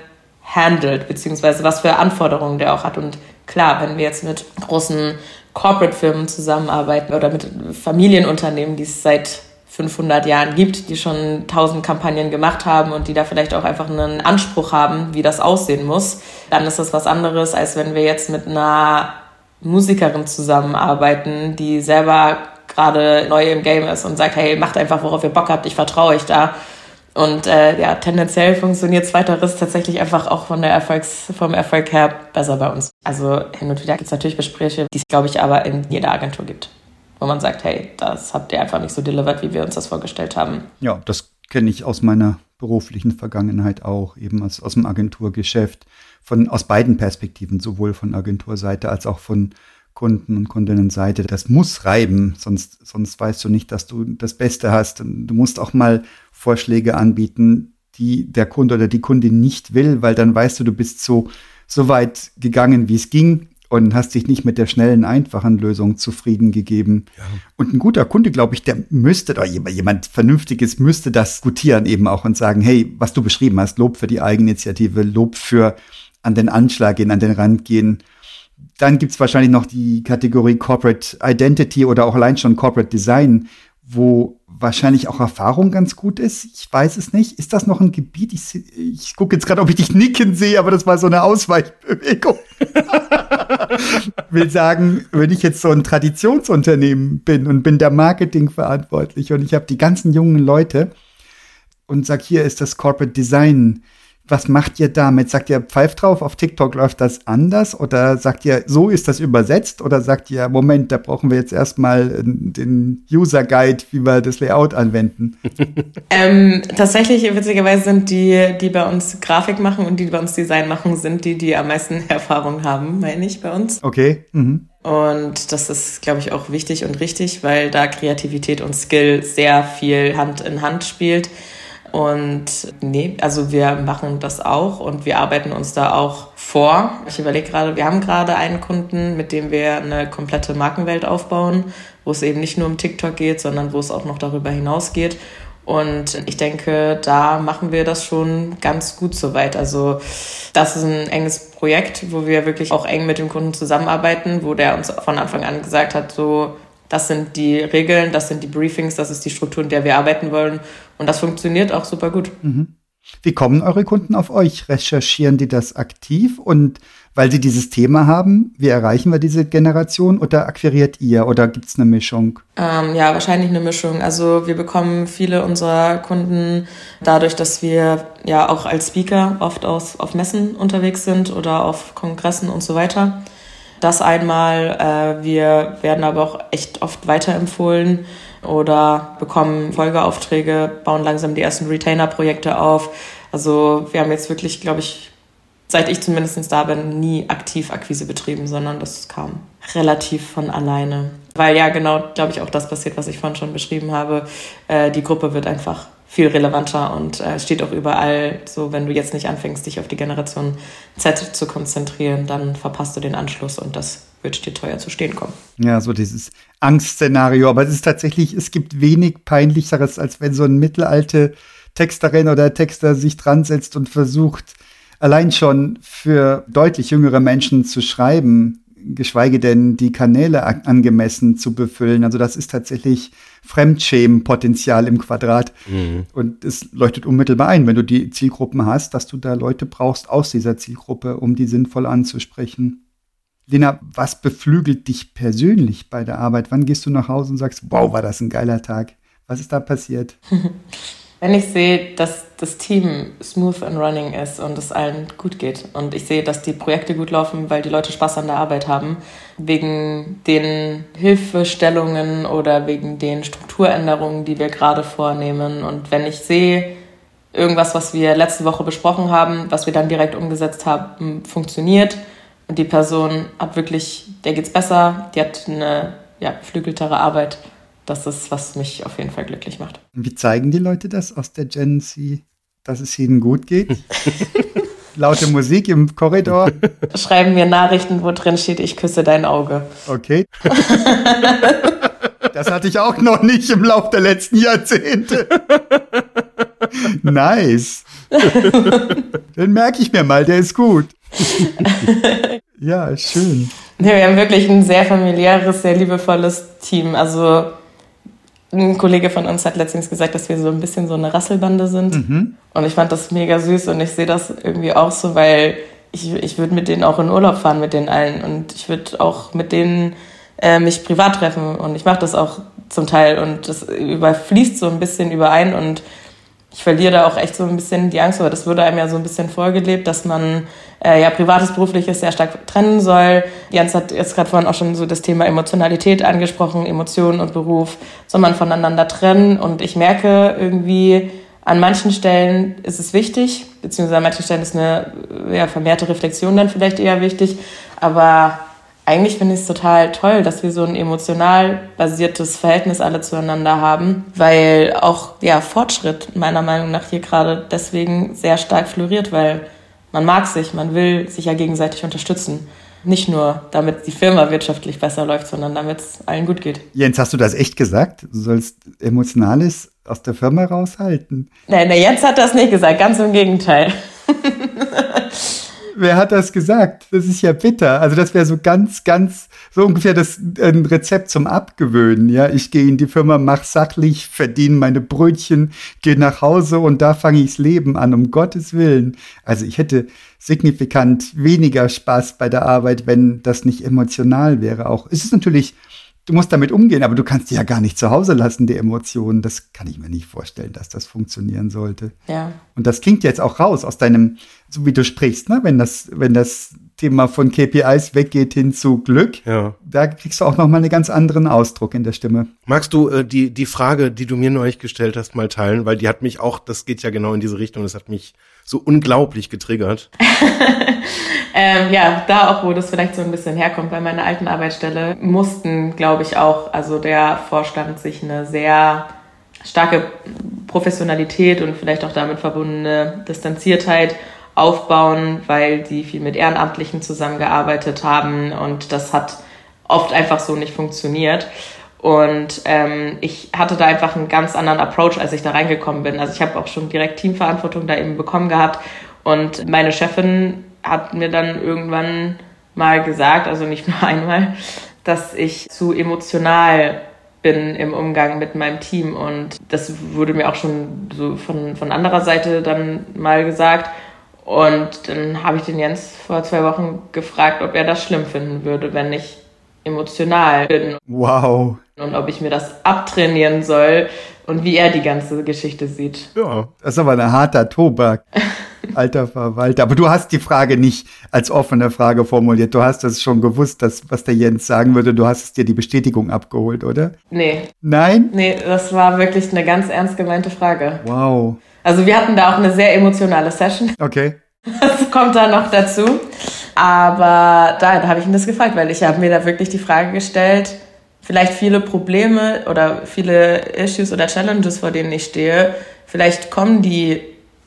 handelt, beziehungsweise was für Anforderungen der auch hat. Und klar, wenn wir jetzt mit großen Corporate-Firmen zusammenarbeiten oder mit Familienunternehmen, die es seit 500 Jahren gibt, die schon tausend Kampagnen gemacht haben und die da vielleicht auch einfach einen Anspruch haben, wie das aussehen muss, dann ist das was anderes, als wenn wir jetzt mit einer Musikerin zusammenarbeiten, die selber gerade neu im Game ist und sagt, hey, macht einfach, worauf ihr Bock habt, ich vertraue euch da. Und äh, ja, tendenziell funktioniert Zweiteres tatsächlich einfach auch von der Erfolgs, vom Erfolg her besser bei uns. Also hin und wieder gibt es natürlich Gespräche, die es, glaube ich, aber in jeder Agentur gibt. Wo man sagt, hey, das habt ihr einfach nicht so delivered, wie wir uns das vorgestellt haben. Ja, das kenne ich aus meiner beruflichen Vergangenheit auch, eben aus, aus dem Agenturgeschäft, von, aus beiden Perspektiven, sowohl von Agenturseite als auch von Kunden- und Kundinnenseite. Das muss reiben, sonst, sonst weißt du nicht, dass du das Beste hast. Du musst auch mal Vorschläge anbieten, die der Kunde oder die Kundin nicht will, weil dann weißt du, du bist so, so weit gegangen, wie es ging und hast dich nicht mit der schnellen, einfachen Lösung zufrieden gegeben. Ja. Und ein guter Kunde, glaube ich, der müsste, oder jemand Vernünftiges müsste das gutieren eben auch und sagen, hey, was du beschrieben hast, Lob für die Eigeninitiative, Lob für an den Anschlag gehen, an den Rand gehen. Dann gibt's wahrscheinlich noch die Kategorie Corporate Identity oder auch allein schon Corporate Design, wo wahrscheinlich auch Erfahrung ganz gut ist. Ich weiß es nicht. Ist das noch ein Gebiet? Ich, ich gucke jetzt gerade, ob ich dich nicken sehe, aber das war so eine Ausweichbewegung. <laughs> Will sagen, wenn ich jetzt so ein Traditionsunternehmen bin und bin der Marketing verantwortlich und ich habe die ganzen jungen Leute und sag, hier ist das Corporate Design was macht ihr damit? Sagt ihr, pfeift drauf, auf TikTok läuft das anders? Oder sagt ihr, so ist das übersetzt? Oder sagt ihr, Moment, da brauchen wir jetzt erstmal äh, den User Guide, wie wir das Layout anwenden? <laughs> ähm, tatsächlich, witzigerweise sind die, die bei uns Grafik machen und die, die bei uns Design machen, sind die, die am meisten <laughs> Erfahrung haben, meine ich, bei uns. Okay. Mhm. Und das ist, glaube ich, auch wichtig und richtig, weil da Kreativität und Skill sehr viel Hand in Hand spielt. Und nee, also wir machen das auch und wir arbeiten uns da auch vor. Ich überlege gerade, wir haben gerade einen Kunden, mit dem wir eine komplette Markenwelt aufbauen, wo es eben nicht nur um TikTok geht, sondern wo es auch noch darüber hinaus geht. Und ich denke, da machen wir das schon ganz gut soweit. Also das ist ein enges Projekt, wo wir wirklich auch eng mit dem Kunden zusammenarbeiten, wo der uns von Anfang an gesagt hat, so das sind die Regeln, das sind die Briefings, das ist die Struktur, in der wir arbeiten wollen. Und das funktioniert auch super gut. Mhm. Wie kommen eure Kunden auf euch? Recherchieren die das aktiv? Und weil sie dieses Thema haben, wie erreichen wir diese Generation? Oder akquiriert ihr? Oder gibt es eine Mischung? Ähm, ja, wahrscheinlich eine Mischung. Also wir bekommen viele unserer Kunden dadurch, dass wir ja auch als Speaker oft aus, auf Messen unterwegs sind oder auf Kongressen und so weiter. Das einmal. Äh, wir werden aber auch echt oft weiterempfohlen oder bekommen Folgeaufträge, bauen langsam die ersten Retainer-Projekte auf. Also wir haben jetzt wirklich, glaube ich, seit ich zumindest da bin, nie aktiv Akquise betrieben, sondern das kam relativ von alleine. Weil ja genau, glaube ich, auch das passiert, was ich vorhin schon beschrieben habe. Äh, die Gruppe wird einfach viel relevanter und äh, steht auch überall so, wenn du jetzt nicht anfängst, dich auf die Generation Z zu konzentrieren, dann verpasst du den Anschluss und das wird dir teuer zu stehen kommen. Ja, so dieses Angstszenario, aber es ist tatsächlich, es gibt wenig peinlicheres, als wenn so ein mittelalte Texterin oder Texter sich dran setzt und versucht, allein schon für deutlich jüngere Menschen zu schreiben, geschweige denn die Kanäle angemessen zu befüllen. Also das ist tatsächlich Fremdschämen-Potenzial im Quadrat. Mhm. Und es leuchtet unmittelbar ein, wenn du die Zielgruppen hast, dass du da Leute brauchst aus dieser Zielgruppe, um die sinnvoll anzusprechen. Lena, was beflügelt dich persönlich bei der Arbeit? Wann gehst du nach Hause und sagst, wow, war das ein geiler Tag? Was ist da passiert? <laughs> Wenn ich sehe, dass das Team smooth and running ist und es allen gut geht und ich sehe, dass die Projekte gut laufen, weil die Leute Spaß an der Arbeit haben, wegen den Hilfestellungen oder wegen den Strukturänderungen, die wir gerade vornehmen und wenn ich sehe, irgendwas, was wir letzte Woche besprochen haben, was wir dann direkt umgesetzt haben, funktioniert die Person hat wirklich, der geht's besser, die hat eine ja, beflügeltere Arbeit das ist, was mich auf jeden Fall glücklich macht. Wie zeigen die Leute das aus der Gen Z, dass es ihnen gut geht? <laughs> Laute Musik im Korridor. Schreiben mir Nachrichten, wo drin steht, ich küsse dein Auge. Okay. <laughs> Das hatte ich auch noch nicht im Laufe der letzten Jahrzehnte. Nice. <laughs> Den merke ich mir mal, der ist gut. <laughs> Ja, schön. wir haben wirklich ein sehr familiäres, sehr liebevolles Team. Also Ein Kollege von uns hat letztens gesagt, dass wir so ein bisschen so eine Rasselbande sind. Mhm. Und ich fand das mega süß und ich sehe das irgendwie auch so, weil ich, ich würde mit denen auch in Urlaub fahren, mit denen allen. Und ich würde auch mit denen äh, mich privat treffen. Und ich mache das auch zum Teil. Und das überfließt so ein bisschen überein. Und ich verliere da auch echt so ein bisschen die Angst, aber das wurde einem ja so ein bisschen vorgelebt, dass man äh, ja privates, berufliches sehr stark trennen soll. Jens hat jetzt gerade vorhin auch schon so das Thema Emotionalität angesprochen, Emotionen und Beruf soll man voneinander trennen. Und ich merke irgendwie, an manchen Stellen ist es wichtig, beziehungsweise an manchen Stellen ist eine ja, vermehrte Reflexion dann vielleicht eher wichtig, aber eigentlich finde ich es total toll, dass wir so ein emotional basiertes Verhältnis alle zueinander haben, weil auch ja, Fortschritt meiner Meinung nach hier gerade deswegen sehr stark floriert, weil man mag sich, man will sich ja gegenseitig unterstützen. Nicht nur, damit die Firma wirtschaftlich besser läuft, sondern damit es allen gut geht. Jens, hast du das echt gesagt? Du sollst Emotionales aus der Firma raushalten? Nein, nein, Jens hat das nicht gesagt, ganz im Gegenteil. <laughs> wer hat das gesagt? Das ist ja bitter. Also das wäre so ganz, ganz, so ungefähr das ein Rezept zum Abgewöhnen. Ja, ich gehe in die Firma, mach sachlich, verdiene meine Brötchen, gehe nach Hause und da fange ichs Leben an, um Gottes Willen. Also ich hätte signifikant weniger Spaß bei der Arbeit, wenn das nicht emotional wäre. Auch es ist natürlich du musst damit umgehen, aber du kannst die ja gar nicht zu Hause lassen, die Emotionen. Das kann ich mir nicht vorstellen, dass das funktionieren sollte. Ja. Und das klingt jetzt auch raus aus deinem, so wie du sprichst, ne? wenn das, wenn das Thema von KPIs weggeht hin zu Glück, ja. da kriegst du auch noch mal einen ganz anderen Ausdruck in der Stimme. Magst du äh, die die Frage, die du mir neulich gestellt hast, mal teilen, weil die hat mich auch, das geht ja genau in diese Richtung, das hat mich so unglaublich getriggert. <laughs> ähm, ja, da auch, wo das vielleicht so ein bisschen herkommt, bei meiner alten Arbeitsstelle mussten, glaube ich, auch, also der Vorstand sich eine sehr starke Professionalität und vielleicht auch damit verbundene Distanziertheit aufbauen, weil die viel mit Ehrenamtlichen zusammengearbeitet haben und das hat oft einfach so nicht funktioniert. Und ähm, ich hatte da einfach einen ganz anderen Approach, als ich da reingekommen bin. Also ich habe auch schon direkt Teamverantwortung da eben bekommen gehabt. Und meine Chefin hat mir dann irgendwann mal gesagt, also nicht <laughs> nur einmal, dass ich zu emotional bin im Umgang mit meinem Team. Und das wurde mir auch schon so von, von anderer Seite dann mal gesagt. Und dann habe ich den Jens vor zwei Wochen gefragt, ob er das schlimm finden würde, wenn ich emotional bin. Wow. Und ob ich mir das abtrainieren soll und wie er die ganze Geschichte sieht. Ja, das ist aber ein harter Tobak. <laughs> Alter Verwalter. Aber du hast die Frage nicht als offene Frage formuliert. Du hast das schon gewusst, dass, was der Jens sagen würde. Du hast es dir die Bestätigung abgeholt, oder? Nee. Nein? Nee, das war wirklich eine ganz ernst gemeinte Frage. Wow. Also wir hatten da auch eine sehr emotionale Session. Okay. <laughs> Das kommt da noch dazu. Aber da, da habe ich ihn das gefragt, weil ich habe mir da wirklich die Frage gestellt, vielleicht viele Probleme oder viele Issues oder Challenges, vor denen ich stehe, vielleicht kommen die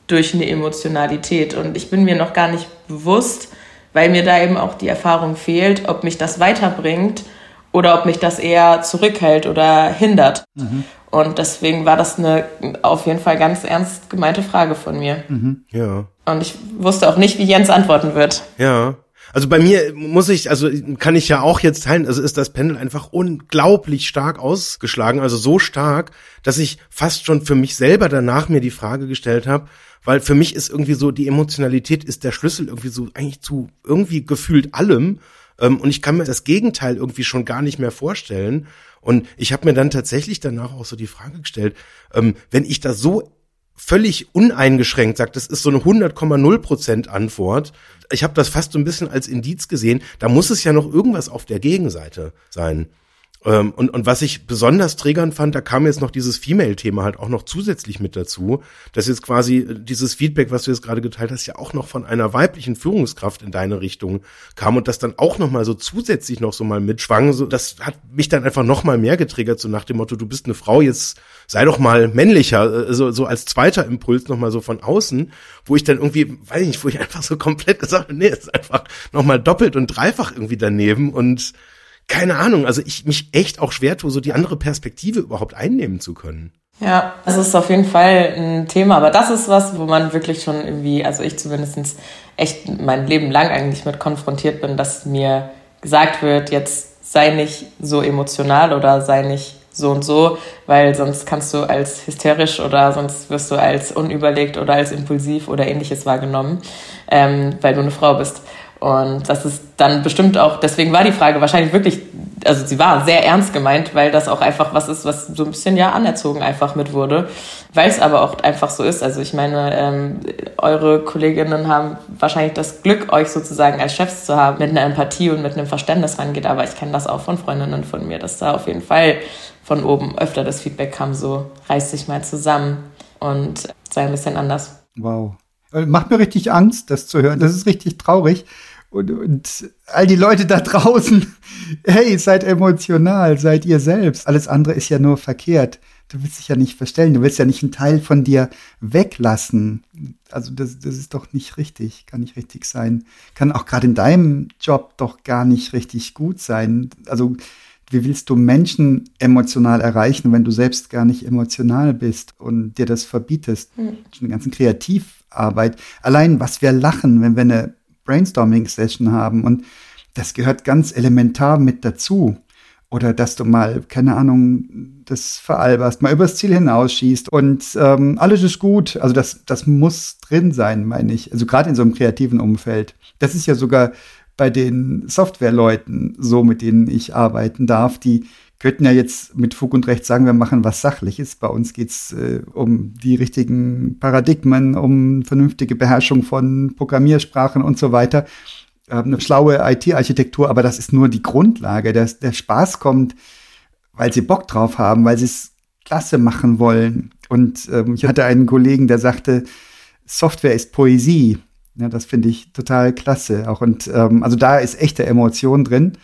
durch eine Emotionalität. Und ich bin mir noch gar nicht bewusst, weil mir da eben auch die Erfahrung fehlt, ob mich das weiterbringt oder ob mich das eher zurückhält oder hindert. Mhm. Und deswegen war das eine auf jeden Fall ganz ernst gemeinte Frage von mir. Mhm. Ja. Und ich wusste auch nicht, wie Jens antworten wird. Ja. Also bei mir muss ich, also kann ich ja auch jetzt teilen, also ist das Pendel einfach unglaublich stark ausgeschlagen, also so stark, dass ich fast schon für mich selber danach mir die Frage gestellt habe, weil für mich ist irgendwie so, die Emotionalität ist der Schlüssel irgendwie so eigentlich zu irgendwie gefühlt allem. Ähm, und ich kann mir das Gegenteil irgendwie schon gar nicht mehr vorstellen. Und ich habe mir dann tatsächlich danach auch so die Frage gestellt, ähm, wenn ich da so völlig uneingeschränkt sagt, das ist so eine 100,0 Prozent Antwort. Ich habe das fast so ein bisschen als Indiz gesehen. Da muss es ja noch irgendwas auf der Gegenseite sein. Ähm, und, und was ich besonders triggernd fand, da kam jetzt noch dieses Female-Thema halt auch noch zusätzlich mit dazu, dass jetzt quasi äh, dieses Feedback, was du jetzt gerade geteilt hast, ja auch noch von einer weiblichen Führungskraft in deine Richtung kam und das dann auch noch mal so zusätzlich noch so mal mitschwang. So, das hat mich dann einfach noch mal mehr getriggert, so nach dem Motto, du bist eine Frau, jetzt sei doch mal männlicher, äh, so, so als zweiter Impuls noch mal so von außen, wo ich dann irgendwie, weiß ich nicht, wo ich <laughs> einfach so komplett gesagt habe, nee, ist einfach noch mal doppelt und dreifach irgendwie daneben und keine Ahnung, also ich mich echt auch schwer tue, so die andere Perspektive überhaupt einnehmen zu können. Ja, das ist auf jeden Fall ein Thema, aber das ist was, wo man wirklich schon irgendwie, also ich zumindest echt mein Leben lang eigentlich mit konfrontiert bin, dass mir gesagt wird, jetzt sei nicht so emotional oder sei nicht so und so, weil sonst kannst du als hysterisch oder sonst wirst du als unüberlegt oder als impulsiv oder ähnliches wahrgenommen, ähm, weil du eine Frau bist. Und das ist dann bestimmt auch, deswegen war die Frage wahrscheinlich wirklich, also sie war sehr ernst gemeint, weil das auch einfach was ist, was so ein bisschen ja anerzogen einfach mit wurde. Weil es aber auch einfach so ist. Also ich meine, ähm, eure Kolleginnen haben wahrscheinlich das Glück, euch sozusagen als Chefs zu haben, mit einer Empathie und mit einem Verständnis rangeht. Aber ich kenne das auch von Freundinnen von mir, dass da auf jeden Fall von oben öfter das Feedback kam, so reiß dich mal zusammen und sei ein bisschen anders. Wow. Äh, macht mir richtig Angst, das zu hören. Das ist richtig traurig. Und, und all die Leute da <laughs> draußen, hey, seid emotional, seid ihr selbst. Alles andere ist ja nur verkehrt. Du willst dich ja nicht verstellen, du willst ja nicht einen Teil von dir weglassen. Also das, das ist doch nicht richtig, kann nicht richtig sein. Kann auch gerade in deinem Job doch gar nicht richtig gut sein. Also wie willst du Menschen emotional erreichen, wenn du selbst gar nicht emotional bist und dir das verbietest? Mhm. Schon die ganzen Kreativarbeit. Allein, was wir lachen, wenn wir eine Brainstorming-Session haben. Und das gehört ganz elementar mit dazu. Oder dass du mal, keine Ahnung, das veralberst, mal übers Ziel hinausschießt und ähm, alles ist gut. Also das, das muss drin sein, meine ich. Also gerade in so einem kreativen Umfeld. Das ist ja sogar bei den Softwareleuten so, mit denen ich arbeiten darf. Die könnten ja jetzt mit Fug und Recht sagen, wir machen was Sachliches. Bei uns geht's äh, um die richtigen Paradigmen, um vernünftige Beherrschung von Programmiersprachen und so weiter. Äh, eine schlaue IT-Architektur, aber das ist nur die Grundlage. Der, der Spaß kommt, weil sie Bock drauf haben, weil sie es klasse machen wollen. Und ähm, ich hatte einen Kollegen, der sagte, Software ist Poesie. Ja, das finde ich total klasse. Auch und ähm, also da ist echte Emotion drin.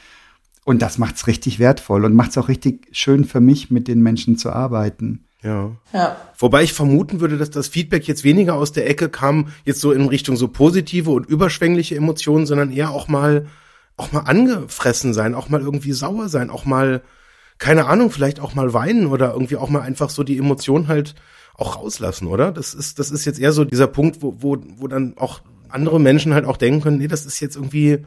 Und das macht es richtig wertvoll und macht es auch richtig schön für mich, mit den Menschen zu arbeiten. Ja. ja. Wobei ich vermuten würde, dass das Feedback jetzt weniger aus der Ecke kam, jetzt so in Richtung so positive und überschwängliche Emotionen, sondern eher auch mal, auch mal angefressen sein, auch mal irgendwie sauer sein, auch mal, keine Ahnung, vielleicht auch mal weinen oder irgendwie auch mal einfach so die Emotionen halt auch rauslassen, oder? Das ist, das ist jetzt eher so dieser Punkt, wo, wo, wo dann auch andere Menschen halt auch denken können, nee, das ist jetzt irgendwie,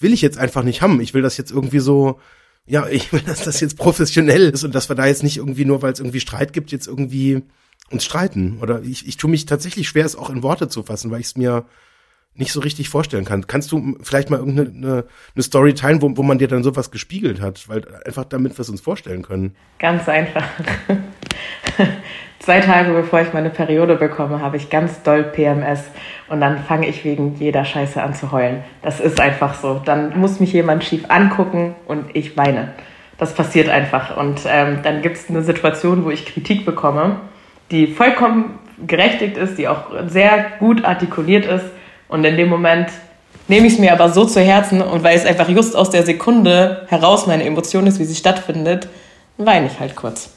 will ich jetzt einfach nicht haben. Ich will das jetzt irgendwie so, ja, <laughs> ich will, dass das jetzt professionell ist und dass wir da jetzt nicht irgendwie nur, weil es irgendwie Streit gibt, jetzt irgendwie uns streiten. Oder ich, ich tue mich tatsächlich schwer, es auch in Worte zu fassen, weil ich es mir nicht so richtig vorstellen kann. Kannst du vielleicht mal irgendeine eine, Story teilen, wo, wo man dir dann sowas gespiegelt hat? Weil einfach damit wir es uns vorstellen können. Ganz einfach. <laughs> Zwei Tage bevor ich meine Periode bekomme, habe ich ganz doll PMS und dann fange ich wegen jeder Scheiße an zu heulen. Das ist einfach so. Dann muss mich jemand schief angucken und ich weine. Das passiert einfach. Und ähm, dann gibt es eine Situation, wo ich Kritik bekomme, die vollkommen gerechtigt ist, die auch sehr gut artikuliert ist. Und in dem Moment nehme ich es mir aber so zu Herzen und weil es einfach just aus der Sekunde heraus meine Emotion ist, wie sie stattfindet, weine ich halt kurz.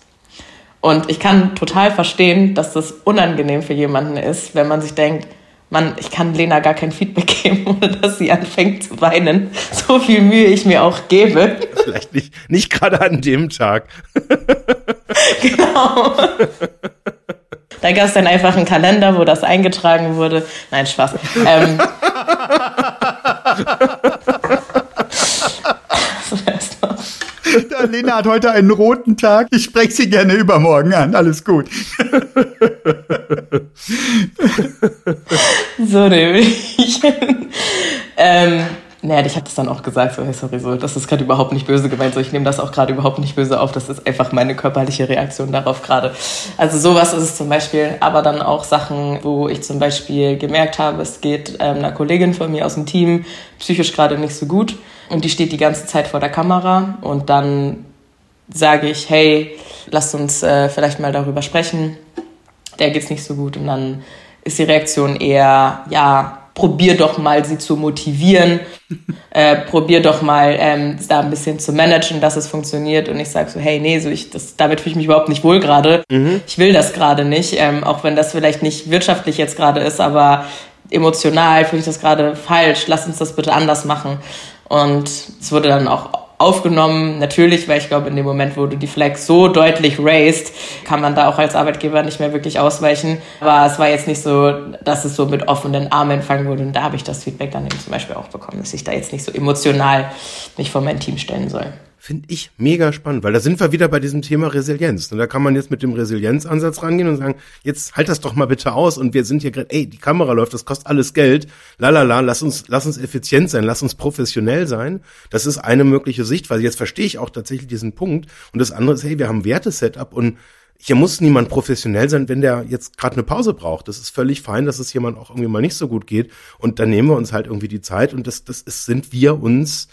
Und ich kann total verstehen, dass das unangenehm für jemanden ist, wenn man sich denkt, Mann, ich kann Lena gar kein Feedback <laughs> geben, ohne dass sie anfängt zu weinen. So viel Mühe ich mir auch gebe. <laughs> Vielleicht nicht, nicht gerade an dem Tag. genau. <laughs> Da gab es dann einfach einen Kalender, wo das eingetragen wurde. Nein, Spaß. Ähm, <laughs> <laughs> Lena hat heute einen roten Tag. Ich spreche sie gerne übermorgen an. Alles gut. so nämlich. <laughs> ähm, naja, ich habe das dann auch gesagt, so, hey, sorry, so, das ist gerade überhaupt nicht böse gemeint, so, ich nehme das auch gerade überhaupt nicht böse auf, das ist einfach meine körperliche Reaktion darauf gerade. Also sowas ist es zum Beispiel, aber dann auch Sachen, wo ich zum Beispiel gemerkt habe, es geht ähm, einer Kollegin von mir aus dem Team psychisch gerade nicht so gut und die steht die ganze Zeit vor der Kamera und dann sage ich, hey, lasst uns äh, vielleicht mal darüber sprechen. Der geht's nicht so gut und dann ist die Reaktion eher, ja, probier doch mal sie zu motivieren, <laughs> äh, probier doch mal ähm, da ein bisschen zu managen, dass es funktioniert und ich sage so, hey, nee, so ich, das, damit fühle ich mich überhaupt nicht wohl gerade. Mhm. Ich will das gerade nicht, ähm, auch wenn das vielleicht nicht wirtschaftlich jetzt gerade ist, aber emotional finde ich das gerade falsch. Lass uns das bitte anders machen. Und es wurde dann auch aufgenommen. Natürlich, weil ich glaube, in dem Moment, wo du die Flag so deutlich raised, kann man da auch als Arbeitgeber nicht mehr wirklich ausweichen. Aber es war jetzt nicht so, dass es so mit offenen Armen empfangen wurde. Und da habe ich das Feedback dann eben zum Beispiel auch bekommen, dass ich da jetzt nicht so emotional mich vor mein Team stellen soll. Finde ich mega spannend, weil da sind wir wieder bei diesem Thema Resilienz. Und da kann man jetzt mit dem Resilienzansatz rangehen und sagen, jetzt halt das doch mal bitte aus und wir sind hier gerade, ey, die Kamera läuft, das kostet alles Geld, lalala, lass uns, lass uns effizient sein, lass uns professionell sein. Das ist eine mögliche Sichtweise. Jetzt verstehe ich auch tatsächlich diesen Punkt. Und das andere ist, hey, wir haben Wertesetup und hier muss niemand professionell sein, wenn der jetzt gerade eine Pause braucht. Das ist völlig fein, dass es jemand auch irgendwie mal nicht so gut geht. Und dann nehmen wir uns halt irgendwie die Zeit und das, das ist, sind wir uns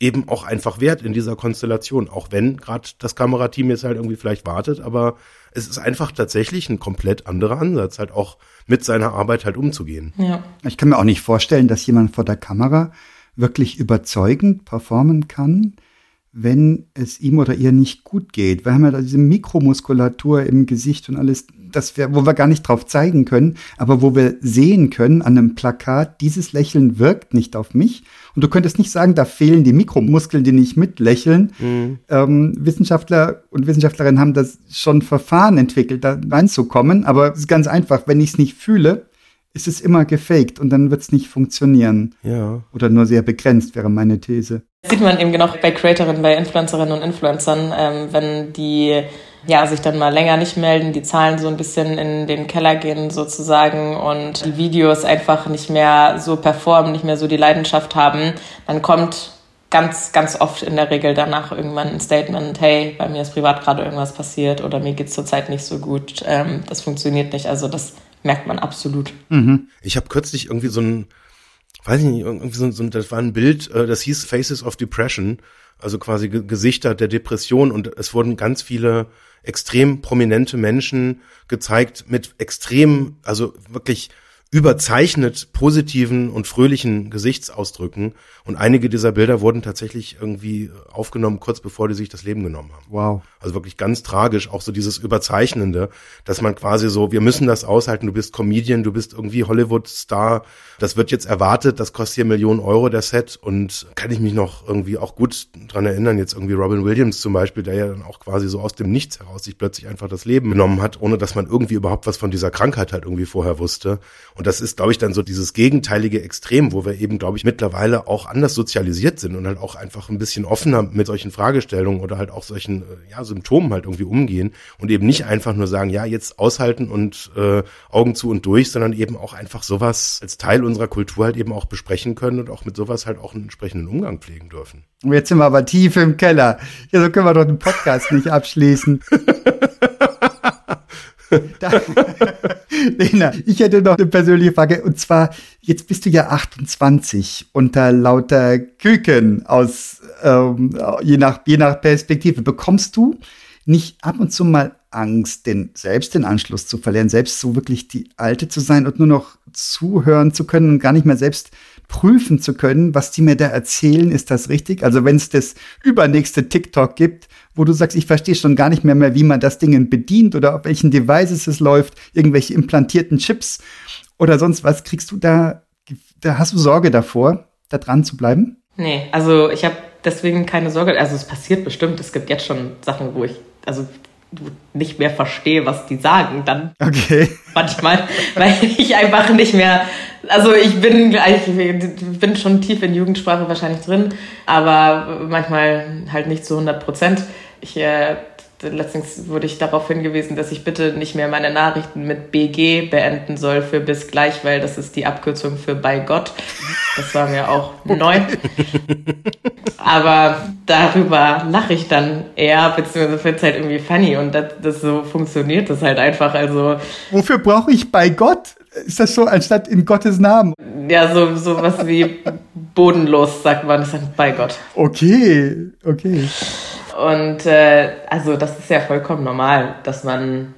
eben auch einfach wert in dieser Konstellation, auch wenn gerade das Kamerateam jetzt halt irgendwie vielleicht wartet, aber es ist einfach tatsächlich ein komplett anderer Ansatz, halt auch mit seiner Arbeit halt umzugehen. Ja. Ich kann mir auch nicht vorstellen, dass jemand vor der Kamera wirklich überzeugend performen kann, wenn es ihm oder ihr nicht gut geht. Wir haben ja da diese Mikromuskulatur im Gesicht und alles, das wir, wo wir gar nicht drauf zeigen können, aber wo wir sehen können an einem Plakat, dieses Lächeln wirkt nicht auf mich. Und du könntest nicht sagen, da fehlen die Mikromuskeln, die nicht mitlächeln. Mhm. Ähm, Wissenschaftler und Wissenschaftlerinnen haben das schon Verfahren entwickelt, da reinzukommen. Aber es ist ganz einfach, wenn ich es nicht fühle, ist es immer gefaked und dann wird es nicht funktionieren. Ja. Oder nur sehr begrenzt wäre meine These. Das sieht man eben genau bei Creatorinnen, bei Influencerinnen und Influencern, ähm, wenn die ja, sich dann mal länger nicht melden, die Zahlen so ein bisschen in den Keller gehen sozusagen und die Videos einfach nicht mehr so performen, nicht mehr so die Leidenschaft haben, dann kommt ganz, ganz oft in der Regel danach irgendwann ein Statement, hey, bei mir ist privat gerade irgendwas passiert oder mir geht's zurzeit nicht so gut, ähm, das funktioniert nicht. Also das merkt man absolut. Mhm. Ich habe kürzlich irgendwie so ein, weiß ich nicht, irgendwie so, so das war ein Bild, äh, das hieß Faces of Depression, also quasi Gesichter der Depression und es wurden ganz viele extrem prominente Menschen gezeigt mit extrem, also wirklich überzeichnet positiven und fröhlichen Gesichtsausdrücken. Und einige dieser Bilder wurden tatsächlich irgendwie aufgenommen, kurz bevor die sich das Leben genommen haben. Wow. Also wirklich ganz tragisch, auch so dieses Überzeichnende, dass man quasi so, wir müssen das aushalten, du bist Comedian, du bist irgendwie Hollywood-Star, das wird jetzt erwartet, das kostet hier Millionen Euro, der Set. Und kann ich mich noch irgendwie auch gut dran erinnern, jetzt irgendwie Robin Williams zum Beispiel, der ja dann auch quasi so aus dem Nichts heraus sich plötzlich einfach das Leben genommen hat, ohne dass man irgendwie überhaupt was von dieser Krankheit halt irgendwie vorher wusste. Und das ist, glaube ich, dann so dieses gegenteilige Extrem, wo wir eben, glaube ich, mittlerweile auch anders sozialisiert sind und halt auch einfach ein bisschen offener mit solchen Fragestellungen oder halt auch solchen äh, ja, Symptomen halt irgendwie umgehen und eben nicht einfach nur sagen, ja, jetzt aushalten und äh, Augen zu und durch, sondern eben auch einfach sowas als Teil unserer Kultur halt eben auch besprechen können und auch mit sowas halt auch einen entsprechenden Umgang pflegen dürfen. Und jetzt sind wir aber tief im Keller. Ja, so können wir doch den Podcast nicht abschließen. <laughs> Da, <laughs> Lena, ich hätte noch eine persönliche Frage. Und zwar, jetzt bist du ja 28 unter lauter Küken aus, ähm, je, nach, je nach Perspektive. Bekommst du nicht ab und zu mal Angst, den, selbst den Anschluss zu verlieren, selbst so wirklich die Alte zu sein und nur noch zuhören zu können und gar nicht mehr selbst prüfen zu können, was die mir da erzählen, ist das richtig? Also wenn es das übernächste TikTok gibt, wo du sagst, ich verstehe schon gar nicht mehr, mehr, wie man das Ding bedient oder auf welchen Devices es läuft, irgendwelche implantierten Chips oder sonst was, kriegst du da, da hast du Sorge davor, da dran zu bleiben? Nee, also ich habe deswegen keine Sorge. Also es passiert bestimmt. Es gibt jetzt schon Sachen, wo ich, also nicht mehr verstehe, was die sagen, dann okay. manchmal, <laughs> weil ich einfach nicht mehr, also ich bin, ich bin schon tief in Jugendsprache wahrscheinlich drin, aber manchmal halt nicht zu 100 Prozent. Ich äh, letztens wurde ich darauf hingewiesen, dass ich bitte nicht mehr meine Nachrichten mit BG beenden soll für bis gleich, weil das ist die Abkürzung für bei Gott. Das war mir auch neu. Aber darüber lache ich dann eher, beziehungsweise finde es halt irgendwie funny und das, das so funktioniert das halt einfach. Also Wofür brauche ich bei Gott? Ist das so anstatt in Gottes Namen? Ja, so, so was wie bodenlos, sagt man, ist dann bei Gott. Okay, okay. Und äh, also das ist ja vollkommen normal, dass man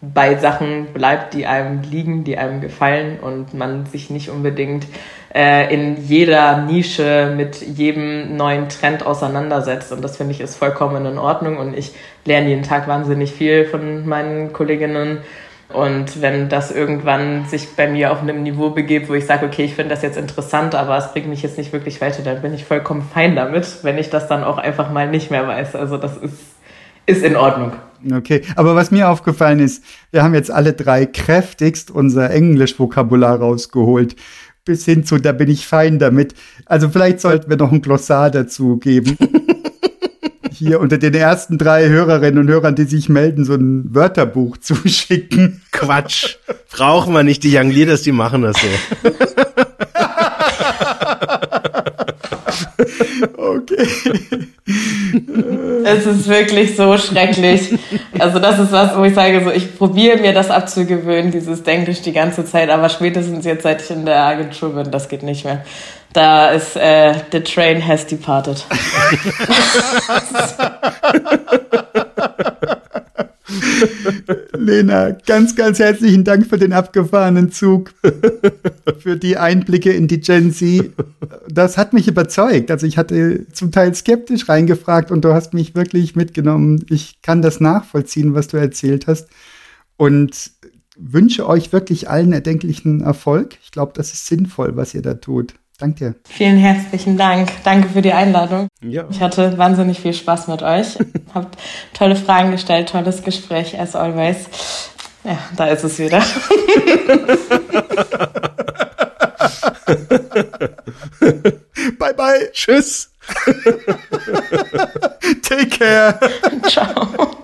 bei Sachen bleibt, die einem liegen, die einem gefallen und man sich nicht unbedingt äh, in jeder Nische mit jedem neuen Trend auseinandersetzt. Und das finde ich ist vollkommen in Ordnung und ich lerne jeden Tag wahnsinnig viel von meinen Kolleginnen und wenn das irgendwann sich bei mir auf einem Niveau begebt, wo ich sage, okay, ich finde das jetzt interessant, aber es bringt mich jetzt nicht wirklich weiter, dann bin ich vollkommen fein damit, wenn ich das dann auch einfach mal nicht mehr weiß. Also das ist, ist in Ordnung. Okay, aber was mir aufgefallen ist, wir haben jetzt alle drei kräftigst unser Englisch-Vokabular rausgeholt. Bis hin zu, da bin ich fein damit. Also vielleicht sollten wir noch ein Glossar dazu geben. <laughs> hier unter den ersten drei Hörerinnen und Hörern, die sich melden, so ein Wörterbuch zuschicken. Quatsch. Brauchen wir nicht. Die Young Leaders, die machen das so. <laughs> okay. Es ist wirklich so schrecklich. Also das ist was, wo ich sage, so ich probiere mir das abzugewöhnen, dieses Denglisch die ganze Zeit, aber spätestens jetzt, seit ich in der Agentur bin, das geht nicht mehr. Da ist äh, the train has departed. <laughs> <laughs> Lena, ganz, ganz herzlichen Dank für den abgefahrenen Zug, <laughs> für die Einblicke in die Gen Z. Das hat mich überzeugt. Also ich hatte zum Teil skeptisch reingefragt und du hast mich wirklich mitgenommen. Ich kann das nachvollziehen, was du erzählt hast und wünsche euch wirklich allen erdenklichen Erfolg. Ich glaube, das ist sinnvoll, was ihr da tut. Danke dir. Vielen herzlichen Dank. Danke für die Einladung. Ja. Ich hatte wahnsinnig viel Spaß mit euch. <laughs> Habt tolle Fragen gestellt, tolles Gespräch, as always. Ja, da ist es wieder. <laughs> bye bye. Tschüss. <laughs> Take care. Ciao.